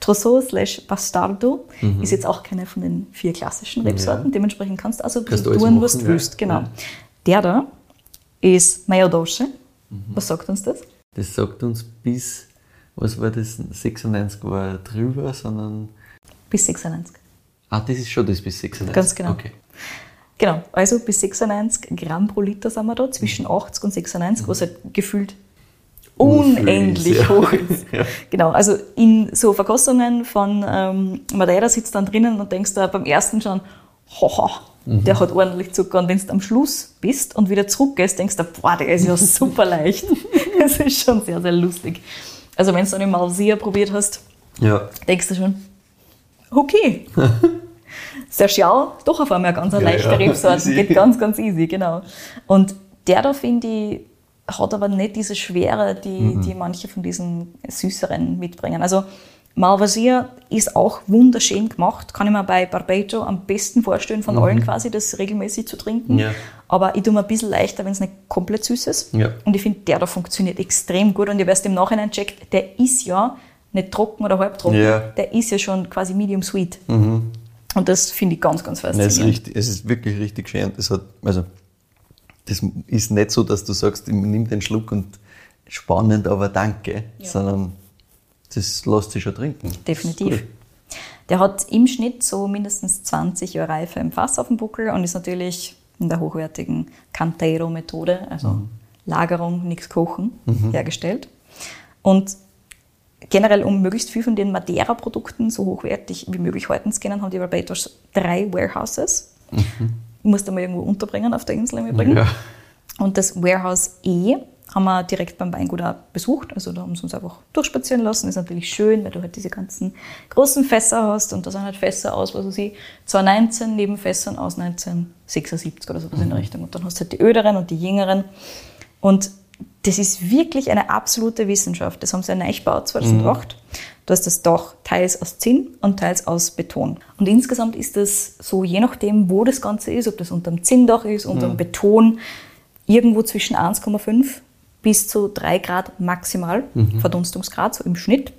Trousseau slash Bastardo ist jetzt auch keine von den vier klassischen Rebsorten. Dementsprechend kannst du also ein bisschen tun, was du ja. willst. Genau. Ja. Der da ist Mayodoshe. Mhm. Was sagt uns das? Das sagt uns bis, was war das, 96 war drüber, sondern. Bis 96. Ah, das ist schon das bis 96. Ganz genau. Okay. Genau, also bis 96 Gramm pro Liter sind wir da, zwischen 80 und 96, was halt gefühlt unendlich ja. hoch [LAUGHS] ist. Ja. Genau, also in so Verkostungen von ähm, Madeira sitzt dann drinnen und denkst da beim ersten schon, haha, Mhm. der hat ordentlich Zucker. Und wenn du am Schluss bist und wieder zurückgehst, denkst du, boah, der ist ja [LAUGHS] super leicht. [LAUGHS] Das ist schon sehr, sehr lustig. Also wenn du dann im Malvasia probiert hast, Ja. denkst du schon, okay. Sergial, doch auf einmal eine ganz eine Ja, leichte ja, Rebsorte, [LAUGHS] geht ganz, ganz easy, genau. Und der da, finde ich, hat aber nicht diese Schwere, die, Mhm. die manche von diesen süßeren mitbringen. Also Malvasia ist auch wunderschön gemacht, kann ich mir bei Barbato am besten vorstellen von allen quasi, das regelmäßig zu trinken. Mhm. Ja. Aber ich tue mir ein bisschen leichter, wenn es nicht komplett süß ist. Ja. Und ich finde, der da funktioniert extrem gut. Und ich habe erst im Nachhinein checkt, der ist ja nicht trocken oder halbtrocken. Ja. Der ist ja schon quasi medium sweet. Und das finde ich ganz, ganz Nein, es, ist faszinierend. richtig, es ist wirklich richtig schön. Es hat, also, das ist nicht so, dass du sagst, nimm den Schluck und spannend, aber danke, sondern das lässt sich schon trinken. Definitiv. Der hat im Schnitt so mindestens 20 Jahre Reife im Fass auf dem Buckel und ist natürlich in der hochwertigen Cantero-Methode, also Mhm. Lagerung, nichts kochen, hergestellt. Und generell, um möglichst viel von den Madeira-Produkten so hochwertig wie möglich halten zu können, haben die Barbados drei Warehouses. Ich musste mal irgendwo unterbringen auf der Insel im Übrigen. Mhm. Ja. Und das Warehouse E haben wir direkt beim Weingut auch besucht. Also da haben sie uns einfach durchspazieren lassen. Ist natürlich schön, weil du halt diese ganzen großen Fässer hast. Und da sind halt Fässer aus, was weiß ich, 2019 neben Fässern aus 1976 oder sowas in der Richtung. Und dann hast du halt die öderen und die jüngeren. Und das ist wirklich eine absolute Wissenschaft. Das haben sie neu gebaut 2008. Da ist das Dach teils aus Zinn und teils aus Beton. Und insgesamt ist das so, je nachdem, wo das Ganze ist, ob das unter dem Zinndach ist, unter dem Beton, irgendwo zwischen 1,5 bis zu 3 Grad maximal Verdunstungsgrad, so im Schnitt.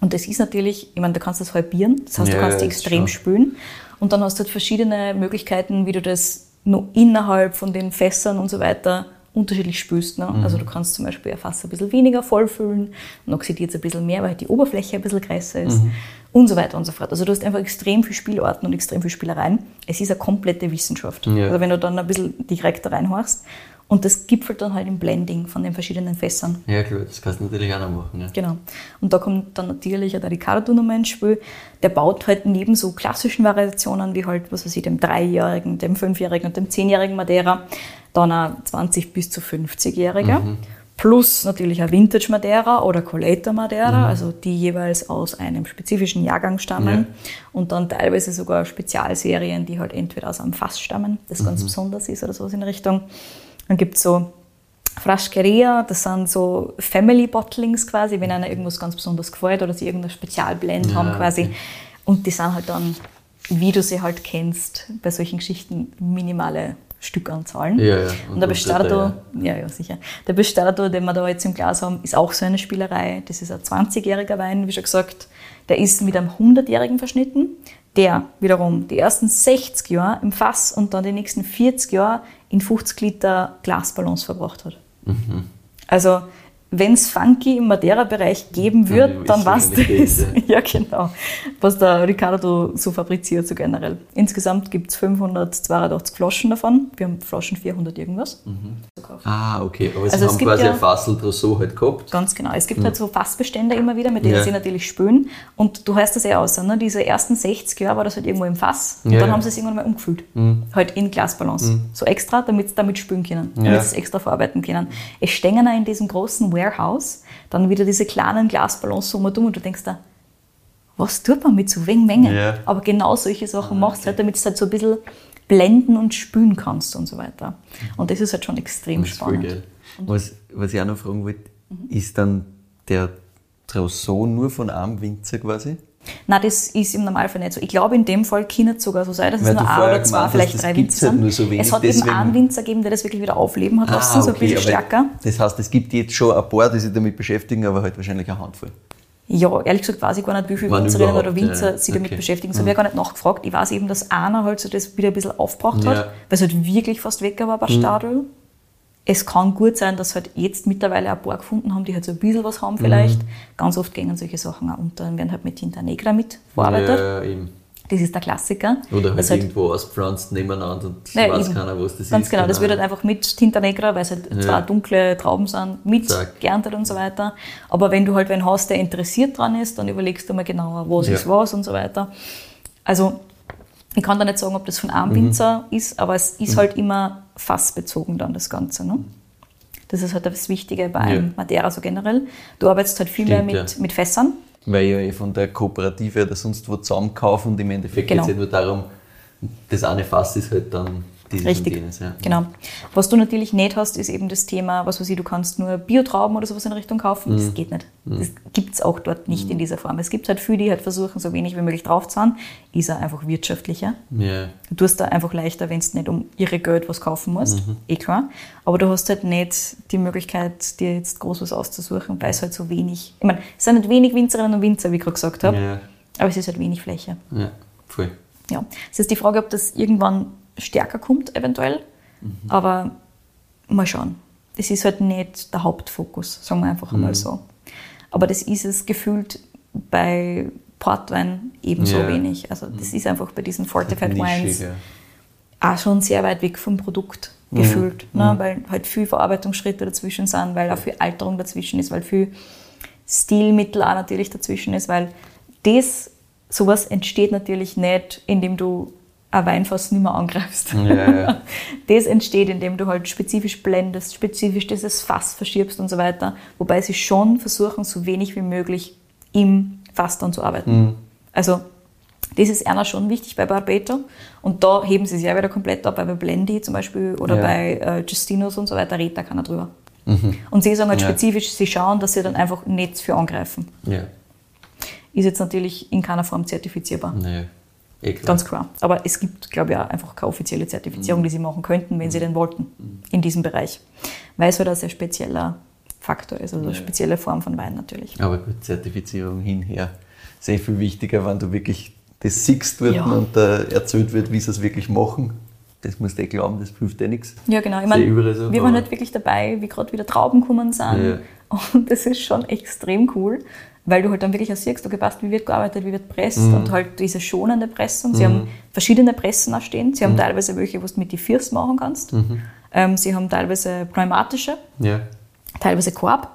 Und das ist natürlich, ich meine, du kannst das halbieren, das heißt, du Ja, kannst die das extrem spülen. Und dann hast du halt verschiedene Möglichkeiten, wie du das nur innerhalb von den Fässern und so weiter unterschiedlich spülst. Ne? Mhm. Also du kannst zum Beispiel ein Fass ein bisschen weniger vollfüllen, dann oxidiert es ein bisschen mehr, weil halt die Oberfläche ein bisschen größer ist Mhm. und so weiter und so fort. Also du hast einfach extrem viel Spielarten und extrem viel Spielereien. Es ist eine komplette Wissenschaft. Ja. Also wenn du dann ein bisschen direkt da reinhorchst. Und das gipfelt dann halt im Blending von den verschiedenen Fässern. Ja, klar, das kannst du natürlich auch noch machen. Ja. Genau. Und da kommt dann natürlich auch der Ricardo nochmal ins Spiel. Der baut halt neben so klassischen Variationen wie halt, was weiß ich, dem Dreijährigen, dem Fünfjährigen und dem Zehnjährigen Madeira, dann auch 20 bis zu 50-Jährige. Plus natürlich ein Vintage Madeira oder Collector Madeira, also die jeweils aus einem spezifischen Jahrgang stammen. Ja. Und dann teilweise sogar Spezialserien, die halt entweder aus einem Fass stammen, das ganz besonders ist oder sowas in Richtung. Dann gibt es so Frascheria, das sind so Family Bottlings quasi, wenn einer irgendwas ganz besonders gefällt oder sie irgendein Spezialblend Ja, haben quasi. okay. Und die sind halt dann, wie du sie halt kennst, bei solchen Geschichten minimale Stückanzahlen. Ja, ja. Und der Und Bestado, da, ja, ja, sicher. Der Bestado, den wir da jetzt im Glas haben, ist auch so eine Spielerei. Das ist ein 20-jähriger Wein, wie schon gesagt. Der ist mit einem 100-jährigen verschnitten, der wiederum die ersten 60 Jahre im Fass und dann die nächsten 40 Jahre in 50 Liter Glasballons verbracht hat. Mhm. Also, wenn es Funky im Madeira-Bereich geben Dann wird, dann ist du wahrscheinlich es. das, [LAUGHS] Ja, genau. Was der Ricardo so fabriziert, so generell. Insgesamt gibt es 582 Flaschen davon. Wir haben Flaschen 400 irgendwas. Verkauft. Ah, okay. Aber sie Also es haben quasi ja- ein Fassel Trousseau halt gehabt. Ganz genau. Es gibt halt so Fassbestände immer wieder, mit denen Ja. sie natürlich spülen. Und du hörst das eh aus. Ne? Diese ersten 60 Jahre war das halt irgendwo im Fass. Und Ja, dann ja. haben sie es irgendwann mal umgefüllt. Halt in Glasballons. So extra, damit sie damit spülen können. Damit Ja. sie es extra verarbeiten können. Es stehen auch in diesem großen Warehouse dann wieder diese kleinen Glasballons so um und und du denkst da, was tut man mit so wenig Menge? Ja. Aber genau solche Sachen machst du halt, damit du es halt so ein bisschen blenden und spülen kannst und so weiter. Und das ist halt schon extrem Das ist voll spannend. geil. Was, was ich auch noch fragen wollte, Mhm. ist dann der Trousseau nur von einem Winzer quasi? Nein, das ist im Normalfall nicht so. Ich glaube, in dem Fall kann es sogar so sein, dass Weil es nur ein oder zwei, vielleicht drei Winzer halt sind. so wenig, es hat deswegen- eben einen Winzer gegeben, der das wirklich wieder aufleben hat lassen, so ein bisschen Ah, stärker. Das heißt, es gibt jetzt schon ein paar, die sich damit beschäftigen, aber halt wahrscheinlich eine Handvoll. Ja, ehrlich gesagt weiß ich gar nicht, wie viele Wann Winzerinnen oder Winzer ja. sich damit Okay. Mhm. beschäftigen. So habe ich gar nicht nachgefragt. Ich weiß eben, dass einer halt so das wieder ein bisschen aufgebraucht Ja. Mhm. hat, weil es halt wirklich fast weg war bei Stadl. Es kann gut sein, dass halt jetzt mittlerweile ein paar gefunden haben, die halt so ein bisschen was haben vielleicht. Mhm. Ganz oft gehen solche Sachen auch unter und werden halt mit Tinta Negra mitverarbeitet. Ja, eben. Das ist der Klassiker. Oder halt Das irgendwo auspflanzt nebeneinander und Ja, weiß eben. keiner, was das Ganz ist. genau, das wird halt einfach mit Tinta Negra, weil es halt Ja. zwei dunkle Trauben sind, mit Zack. geerntet und so weiter. Aber wenn du halt wen hast, der interessiert dran ist, dann überlegst du mal genauer, was Ja. ist was und so weiter. Also, ich kann da nicht sagen, ob das von Mhm. einem Winzer ist, aber es ist halt immer fassbezogen dann das Ganze. Ne? Das ist halt das Wichtige bei Ja. Madeira so generell. Du arbeitest halt viel mehr Stimmt, mit, ja. mit Fässern. Weil ja eh von der Kooperative oder sonst wo zusammenkaufen und im Endeffekt Genau. geht es ja nur darum, das eine Fass ist halt dann dieses Richtig, jenes. Ja. genau. Was du natürlich nicht hast, ist eben das Thema, was weiß ich, du kannst nur Biotrauben oder sowas in Richtung kaufen. Mhm. Das geht nicht. Das gibt es auch dort nicht in dieser Form. Es gibt halt viele, die halt versuchen, so wenig wie möglich drauf zu zahlen. Ist er einfach wirtschaftlicher. Ja. Du tust da einfach leichter, wenn du nicht um ihre Geld was kaufen musst. Mhm. Eh klar. Aber du hast halt nicht die Möglichkeit, dir jetzt groß was auszusuchen, weil es halt so wenig. Ich meine, es sind nicht wenig Winzerinnen und Winzer, wie ich gerade gesagt habe, Ja. aber es ist halt wenig Fläche. ja, voll. Ja. Es ist die Frage, ob das irgendwann stärker kommt, eventuell. Aber mal schauen. Das ist halt nicht der Hauptfokus, sagen wir einfach einmal so. Aber das ist es gefühlt bei Portwein ebenso Ja. wenig. Also das ist einfach bei diesen Fortified Wines Nischiger. auch schon sehr weit weg vom Produkt gefühlt, ne? weil halt viel Verarbeitungsschritte dazwischen sind, weil auch viel Alterung dazwischen ist, weil viel Stilmittel auch natürlich dazwischen ist, weil das, sowas entsteht natürlich nicht, indem du ein Weinfass nicht mehr angreifst. Ja, ja. [LAUGHS] Das entsteht, indem du halt spezifisch blendest, spezifisch dieses Fass verschiebst und so weiter, wobei sie schon versuchen, so wenig wie möglich im Fass dann zu arbeiten. Also das ist einer schon wichtig bei Barbato. Und da heben sie es ja wieder komplett ab, bei Blendy zum Beispiel oder Ja. bei äh, Justinos und so weiter redet da keiner drüber. Und sie sagen halt Ja. spezifisch, sie schauen, dass sie dann einfach nichts für angreifen. Ja, Ist jetzt natürlich in keiner Form zertifizierbar. naja. Eh klar. Ganz klar. Aber es gibt, glaube ich, auch einfach keine offizielle Zertifizierung, die sie machen könnten, wenn sie denn wollten, in diesem Bereich. Weil es halt ein sehr spezieller Faktor ist, also eine spezielle Form von Wein natürlich. Aber gut, Zertifizierung hinher. Sehr viel wichtiger, wenn du wirklich das siehst wird Ja. und äh, erzählt wird, wie sie es wirklich machen. Das musst du eh glauben, das hilft dir nichts. Ja, genau. Ich meine, eh so, wir waren halt wirklich dabei, wie gerade wieder Trauben gekommen sind. [LAUGHS] Und das ist schon extrem cool, weil du halt dann wirklich auch siehst, okay, passt, wie wird gearbeitet, wie wird presst Mhm. und halt diese schonende Pressung. Sie haben verschiedene Pressen auch stehen. Sie haben Mhm. teilweise welche, wo du mit die First machen kannst. Ähm, sie haben teilweise pneumatische, Ja. teilweise Korb.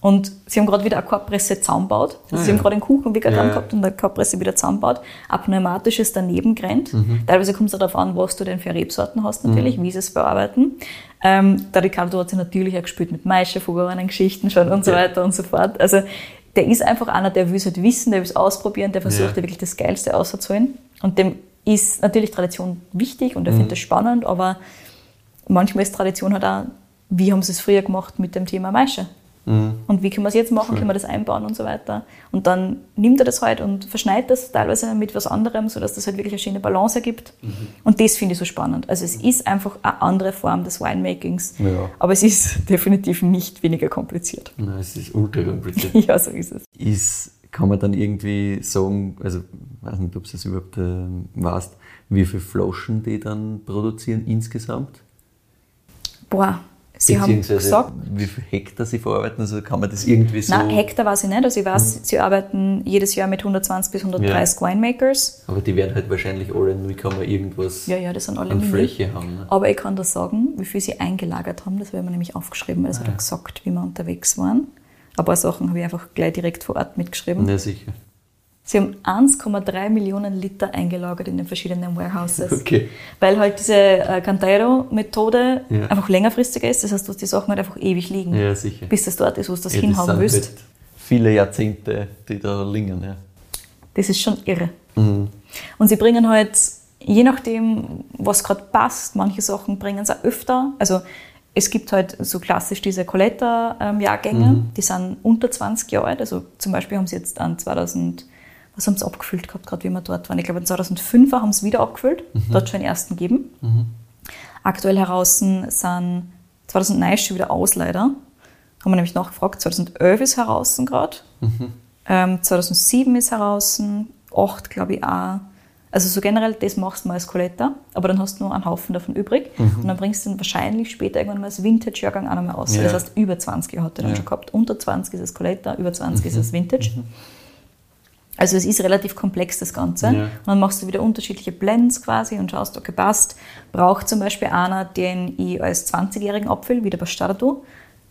Und sie haben gerade wieder eine Korbpresse zusammengebaut. Also Mhm. Ah, sie haben ja. gerade einen Kuchen vegan Ja, ja. gehabt und eine Korbpresse wieder zusammengebaut. Ein pneumatisches daneben gerannt. Mhm. Teilweise kommt es darauf an, was du denn für Rebsorten hast natürlich, wie sie es bearbeiten. Ähm, der Ricardo hat sich natürlich auch gespielt mit Maischefugereinen, Geschichten schon und so Ja. weiter und so fort. Also der ist einfach einer, der will es halt wissen, der will es ausprobieren, der versucht Ja. wirklich das Geilste auszuholen. Und dem ist natürlich Tradition wichtig und er Mhm. findet es spannend, aber manchmal ist Tradition halt auch, wie haben sie es früher gemacht mit dem Thema Maische? Mhm. Und wie können wir es jetzt machen, können wir das einbauen und so weiter. Und dann nimmt er das halt und verschneidet das teilweise mit was anderem, sodass das halt wirklich eine schöne Balance ergibt. Mhm. Und das finde ich so spannend. Also es ist einfach eine andere Form des Winemakings, Ja. aber es ist [LAUGHS] definitiv nicht weniger kompliziert. Nein, es ist ultra kompliziert. [LAUGHS] Ja, so ist es. ist, kann man dann irgendwie sagen, also ich weiß nicht, ob du das überhaupt äh, weißt, wie viele Flaschen die dann produzieren insgesamt? Boah, sie haben gesagt, wie viel Hektar sie verarbeiten, also kann man das irgendwie so... Nein, Hektar weiß ich nicht. Also ich weiß, Mhm. sie arbeiten jedes Jahr mit 120 bis 130 Winemakers. aber die werden halt wahrscheinlich alle 0, irgendwas Ja, ja, das sind alle an. Fläche haben. Ne? Aber ich kann das sagen, wie viel sie eingelagert haben. Das habe ich mir nämlich aufgeschrieben, weil das hat er gesagt, wie wir unterwegs waren. Ein paar Sachen habe ich einfach gleich direkt vor Ort mitgeschrieben. Ja, sicher. Sie haben 1,3 Millionen Liter eingelagert in den verschiedenen Warehouses. [LAUGHS] Okay. Weil halt diese äh, Cantero-Methode Ja. einfach längerfristiger ist. Das heißt, du hast die Sachen halt einfach ewig liegen, Ja, sicher. bis das dort ist, wo du das Ja, hinhaben sind willst. halt viele Jahrzehnte, die da liegen. Ja. Das ist schon irre. Mhm. Und sie bringen halt, je nachdem, was gerade passt, manche Sachen bringen sie auch öfter. Also es gibt halt so klassisch diese Coletta-Jahrgänge, die sind unter 20 Jahre alt. Also zum Beispiel haben sie jetzt an 2000, was haben sie abgefüllt gehabt, gerade wie wir dort waren? Ich glaube, 2005 haben sie wieder abgefüllt. Dort schon den ersten gegeben. Aktuell heraus sind 2009 ist schon wieder aus, leider. Haben wir nämlich nachgefragt. 2011 ist heraus gerade. Ähm, 2007 ist heraus, 8 glaube ich auch. Also so generell, das machst du mal als Coletta, aber dann hast du nur einen Haufen davon übrig und dann bringst du dann wahrscheinlich später irgendwann mal als Vintage-Jahrgang auch nochmal aus. Ja. Das heißt, über 20 Jahre hat er dann Ja. schon gehabt. Unter 20 ist es Coletta, über 20 ist es Vintage. Also es ist relativ komplex, das Ganze. Ja. Und dann machst du wieder unterschiedliche Blends quasi und schaust, okay, passt. Braucht zum Beispiel einer, den ich als 20-Jährigen abfülle, wie der Bastardo,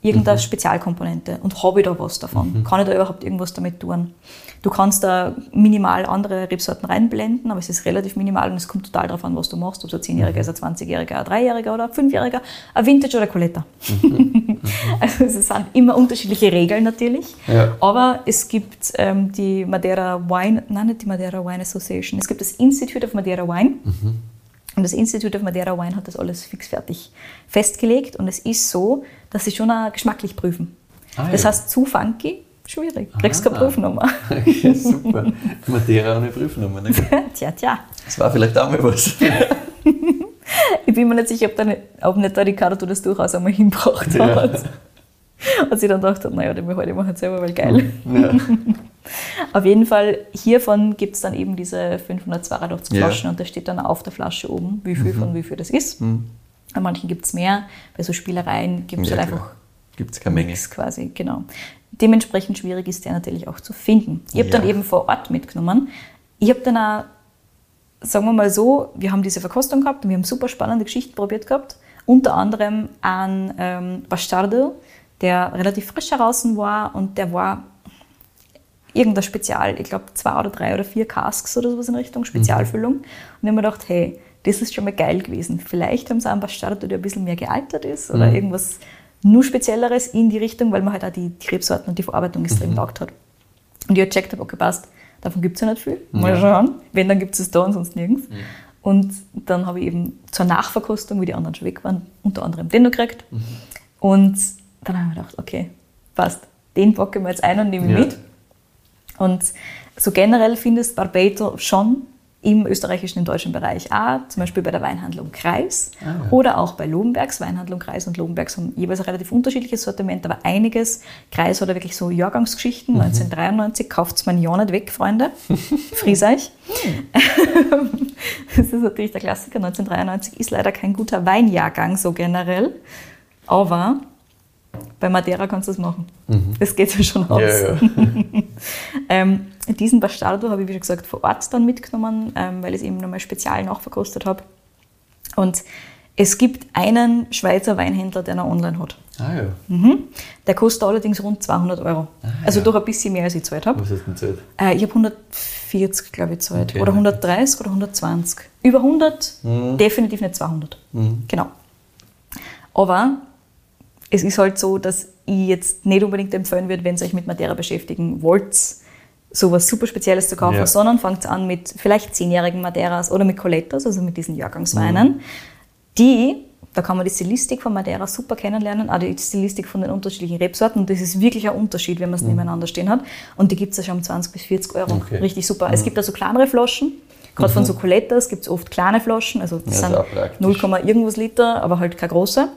irgendeine Spezialkomponente. Und habe ich da was davon? Kann ich da überhaupt irgendwas damit tun? Du kannst da minimal andere Rebsorten reinblenden, aber es ist relativ minimal und es kommt total darauf an, was du machst. Ob es ein 10-Jähriger ist, ein 20-Jähriger, ein 3-Jähriger oder ein 5-Jähriger, ein Vintage oder Coletta. [LAUGHS] also es sind immer unterschiedliche Regeln natürlich. Ja. Aber es gibt ähm, die Madeira Wine, nein, nicht die Madeira Wine Association, es gibt das Institute of Madeira Wine. Und das Institute of Madeira Wine hat das alles fixfertig festgelegt. Und es ist so, dass sie schon auch geschmacklich prüfen. Ah, das ja. heißt, zu funky, schwierig. Kriegst keine Ah. Prüfnummer. [LAUGHS] Okay, super. Madeira ohne Prüfnummer. Ne? [LAUGHS] tja, tja. Das war vielleicht auch mal was. [LAUGHS] Ich bin mir nicht sicher, ob, da nicht, ob nicht der Ricardo das durchaus einmal hinbracht Ja. hat. Und sie dann gedacht hat, naja, den ich halt machen selber, weil geil. Ja. Auf jeden Fall, hiervon gibt es dann eben diese 582 Ja. Mhm. Flaschen und da steht dann auf der Flasche oben, wie viel von wie viel das ist. Bei manchen gibt es mehr, bei so Spielereien gibt es Ja, halt klar. einfach Gibt es keine Menge. quasi, genau. Dementsprechend schwierig ist der natürlich auch zu finden. Ich habe Ja. dann eben vor Ort mitgenommen. Ich habe dann auch, sagen wir mal so, wir haben diese Verkostung gehabt und wir haben super spannende Geschichten probiert gehabt. Unter anderem an ähm, Bastardo, der relativ frisch heraus war und der war irgendein Spezial, ich glaube zwei oder drei oder vier Casks oder sowas in Richtung Spezialfüllung. Und ich habe mir gedacht, hey, das ist schon mal geil gewesen. Vielleicht haben sie einen Bastardo, der ein bisschen mehr gealtert ist oder irgendwas nur Spezielleres in die Richtung, weil man halt auch die, die Rebsorten und die Verarbeitung extrem Mhm. taugt hat. Und ich habe gecheckt, habe, okay, passt, davon gibt es ja nicht viel. Mal schauen. Wenn, dann gibt es es da und sonst nirgends. Und dann habe ich eben zur Nachverkostung, wie die anderen schon weg waren, unter anderem den noch gekriegt. Mhm. Und dann habe ich mir gedacht, okay, passt, den packe ich mir jetzt ein und nehme ihn Ja. mit. Und so generell findest Barbato schon im österreichischen, im deutschen Bereich auch, zum Beispiel bei der Weinhandlung Kreis oder auch bei Lobenbergs. Weinhandlung Kreis und Lobenbergs haben jeweils ein relativ unterschiedliches Sortiment, aber einiges. Kreis ja wirklich so Jahrgangsgeschichten. 1993 kauft man ja nicht weg, Freunde. [LAUGHS] Fries euch. [LAUGHS] das ist natürlich der Klassiker. 1993 ist leider kein guter Weinjahrgang so generell. Aber bei Madeira kannst du das machen. Das geht ja schon aus. Ja, ja. [LAUGHS] Ähm, diesen Bastardo habe ich, wie schon gesagt, vor Ort dann mitgenommen, ähm, weil ich es eben nochmal spezial nachverkostet habe. Und es gibt einen Schweizer Weinhändler, der noch online hat. Ah ja. Mhm. Der kostet allerdings rund 200 Euro. also ja. doch ein bisschen mehr, als ich gezahlt habe. Was hast du denn Zeit? Äh, ich habe 140, glaube ich, gezahlt. Okay. Oder 130 oder 120. Über 100, Mhm. definitiv nicht 200. Genau. Aber es ist halt so, dass ich jetzt nicht unbedingt empfehlen würde, wenn ihr euch mit Madeira beschäftigen wollt, sowas super Spezielles zu kaufen, Ja. sondern fangt an mit vielleicht zehnjährigen Madeiras oder mit Colettos, also mit diesen Jahrgangsweinen, die, da kann man die Stilistik von Madeira super kennenlernen, auch die Stilistik von den unterschiedlichen Rebsorten. Und das ist wirklich ein Unterschied, wenn man es nebeneinander stehen hat. Und die gibt es ja schon um 20 bis 40 Euro. Okay. Richtig super. Es gibt also kleinere Flaschen. Gerade von so Colettos gibt es oft kleine Flaschen, also das Ja, sind ist auch praktisch. 0, irgendwas Liter, aber halt keine große.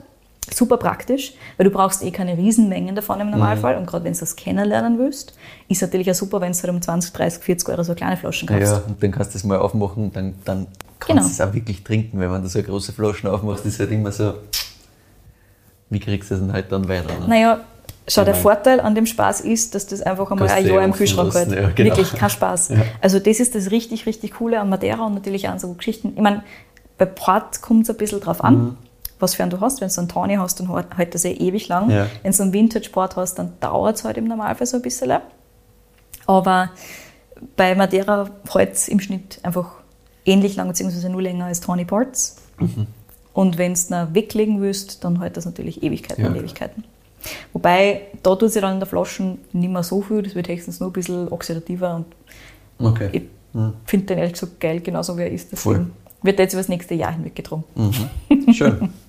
Super praktisch, weil du brauchst eh keine Riesenmengen davon im Normalfall. Mhm. Und gerade wenn du das kennenlernen willst, ist natürlich auch super, wenn du halt um 20, 30, 40 Euro so kleine Flaschen kaufst. Ja, und dann kannst du das mal aufmachen und dann, dann kannst Genau. du es auch wirklich trinken, weil wenn du so große Flaschen aufmachst, ist halt immer so, wie kriegst du das denn halt dann weiter? Ne? Naja, schau, der Vorteil an dem Spaß ist, dass das einfach einmal ein Jahr eh im Kühlschrank hält. ja, genau. Wirklich, kein Spaß. Ja. Also das ist das richtig, richtig Coole an Madeira und natürlich auch an so Geschichten. Ich meine, bei Port kommt es ein bisschen drauf an, Mhm. Was für einen du hast. Wenn du einen Tawny hast, dann hält hält das eh ewig lang. Ja. Wenn du einen Vintage-Port hast, dann dauert es halt im Normalfall so ein bisschen. Aber bei Madeira hält es im Schnitt einfach ähnlich lang, beziehungsweise nur länger als Tawny Ports. Mhm. Und wenn du ihn weglegen willst, dann hält das natürlich Ewigkeiten Ja, und. Ewigkeiten. Wobei, da tut sich dann in der Flasche nicht mehr so viel, das wird höchstens nur ein bisschen oxidativer und Okay. ich finde den ehrlich gesagt geil, genauso wie er ist. Voll. Deswegen wird er jetzt über das nächste Jahr hinweg getrunken. Schön. [LAUGHS]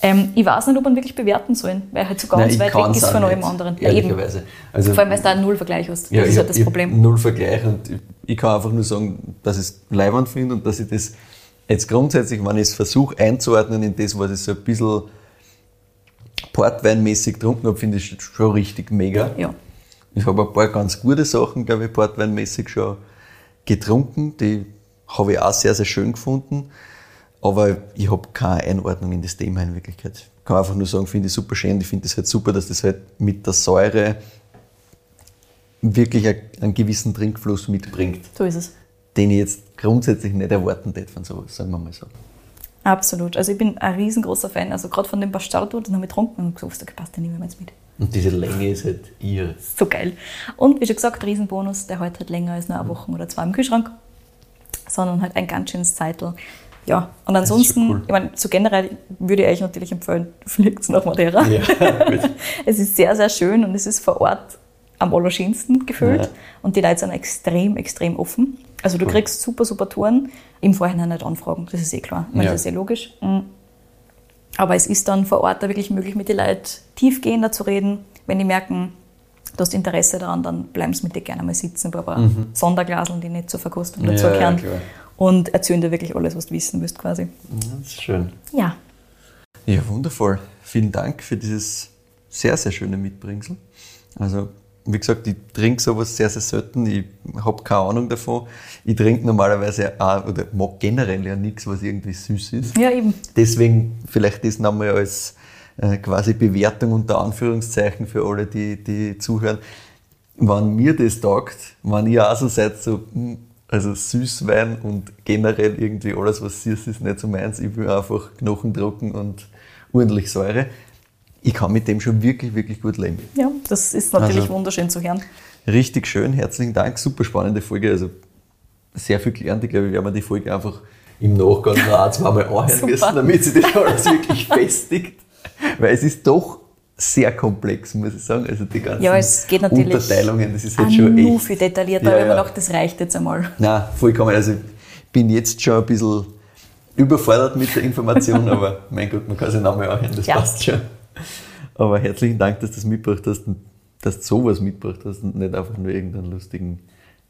Ähm, ich weiß nicht, ob man wirklich bewerten sollen, weil er halt so ganz Nein, weit weg ist von allem anderen. Ehrlicherweise. Also, Vor allem, weil du da einen Nullvergleich hast. ja, das ich ist halt das Problem. Null Vergleich und ich, ich kann einfach nur sagen, dass ich es leiwand finde und dass ich das jetzt grundsätzlich, wenn ich es versuche einzuordnen in das, was ich so ein bisschen portweinmäßig getrunken habe, finde ich schon richtig mega. Ja. Ich habe ein paar ganz gute Sachen, glaube ich, portweinmäßig schon getrunken. Die habe ich auch sehr, sehr schön gefunden. Aber ich habe keine Einordnung in das Thema in Wirklichkeit. Ich kann einfach nur sagen, finde ich super schön. Ich finde es halt super, dass das halt mit der Säure wirklich einen- gewissen Trinkfluss mitbringt, So ist es. den ich jetzt grundsätzlich nicht erwarten hätte von sowas, sagen wir mal so. Absolut. Also ich bin ein riesengroßer Fan. Also gerade von dem Bastardo, den habe ich getrunken und gesagt, okay, passt, den nehmen wir jetzt mit. Und diese Länge ist halt ihr. So geil. Und wie schon gesagt, Riesenbonus, der hält halt länger als nur eine Woche oder zwei im Kühlschrank, sondern halt ein ganz schönes Zeitel. Ja, und ansonsten, cool. ich meine, so generell würde ich euch natürlich empfehlen, [LAUGHS] fliegt nach Madeira. Ja. [LAUGHS] Es ist sehr, sehr schön und es ist vor Ort am allerschönsten gefühlt. Ja. Und die Leute sind extrem, extrem offen. Also du Cool. kriegst super, super Touren. Im Vorhinein nicht anfragen, das ist eh klar. Ja. Das ist eh logisch. Mhm. Aber es ist dann vor Ort da wirklich möglich, mit den Leuten tiefgehender zu reden. Wenn die merken, du hast Interesse daran, dann bleiben sie mit dir gerne mal sitzen, ein paar Sonderglaseln, die nicht zur Verkostung Mhm. Dazugehören. ja. Und erzählen dir wirklich alles, was du wissen willst, quasi. Ja, das ist schön. Ja, Ja, wundervoll. Vielen Dank für dieses sehr, sehr schöne Mitbringsel. Also, wie gesagt, ich trinke sowas sehr, sehr selten. Ich habe keine Ahnung davon. Ich trinke normalerweise auch, oder mag generell ja nichts, was irgendwie süß ist. ja eben. Deswegen vielleicht das nochmal als äh, quasi Bewertung unter Anführungszeichen für alle, die, die zuhören. Wenn mir das taugt, wenn ihr auch so seid, so, hm, also Süßwein und generell irgendwie alles, was süß ist, nicht so meins. Ich will einfach knochentrocken und ordentlich Säure. Ich kann mit dem schon wirklich, wirklich gut leben. Ja, das ist natürlich Also- wunderschön zu hören. Richtig schön, herzlichen Dank, super spannende Folge. Also sehr viel gelernt. Ich glaube, wir werden die Folge einfach im Nachgang noch ein, zweimal anhören [LAUGHS] müssen, damit sich das alles wirklich festigt. Weil es ist doch sehr komplex, muss ich sagen. Also die ganzen Ja, es geht natürlich Unterteilungen, das ist halt schon nur echt. viel detaillierter, Ja, man ja. dachte, das reicht jetzt einmal. Nein, vollkommen. Also ich bin jetzt schon ein bisschen überfordert mit der Information, [LAUGHS] aber mein Gott, man kann sich nochmal anhören, das Ja. passt schon. Aber herzlichen Dank, dass du das mitgebracht hast und dass du sowas mitgebracht hast und nicht einfach nur irgendeinen lustigen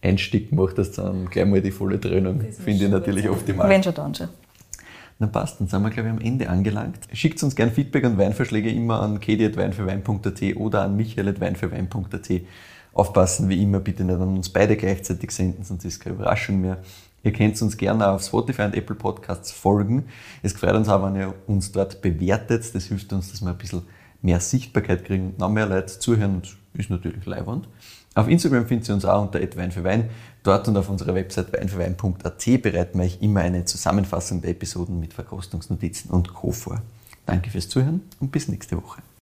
Einstieg gemacht hast, dann gleich mal die volle Dröhnung. Finde ich natürlich optimal. Wenn schon, dann schon. Dann passt, dann sind wir, glaube ich, am Ende angelangt. Schickt uns gern Feedback und Weinvorschläge immer an kedi.weinfürwein.at oder an michael.weinfürwein.at. Aufpassen, wie immer, bitte nicht an uns beide gleichzeitig senden, sonst ist keine Überraschung mehr. Ihr könnt uns gerne auf Spotify und Apple Podcasts folgen. Es freut uns auch, wenn ihr uns dort bewertet. Das hilft uns, dass wir ein bisschen mehr Sichtbarkeit kriegen und noch mehr Leute zuhören und ist natürlich leibend. Auf Instagram findet ihr uns auch unter Wein für Wein. Dort und auf unserer Website weinfürwein.at bereiten wir euch immer eine Zusammenfassung der Episoden mit Verkostungsnotizen und Co. vor. Danke fürs Zuhören und bis nächste Woche.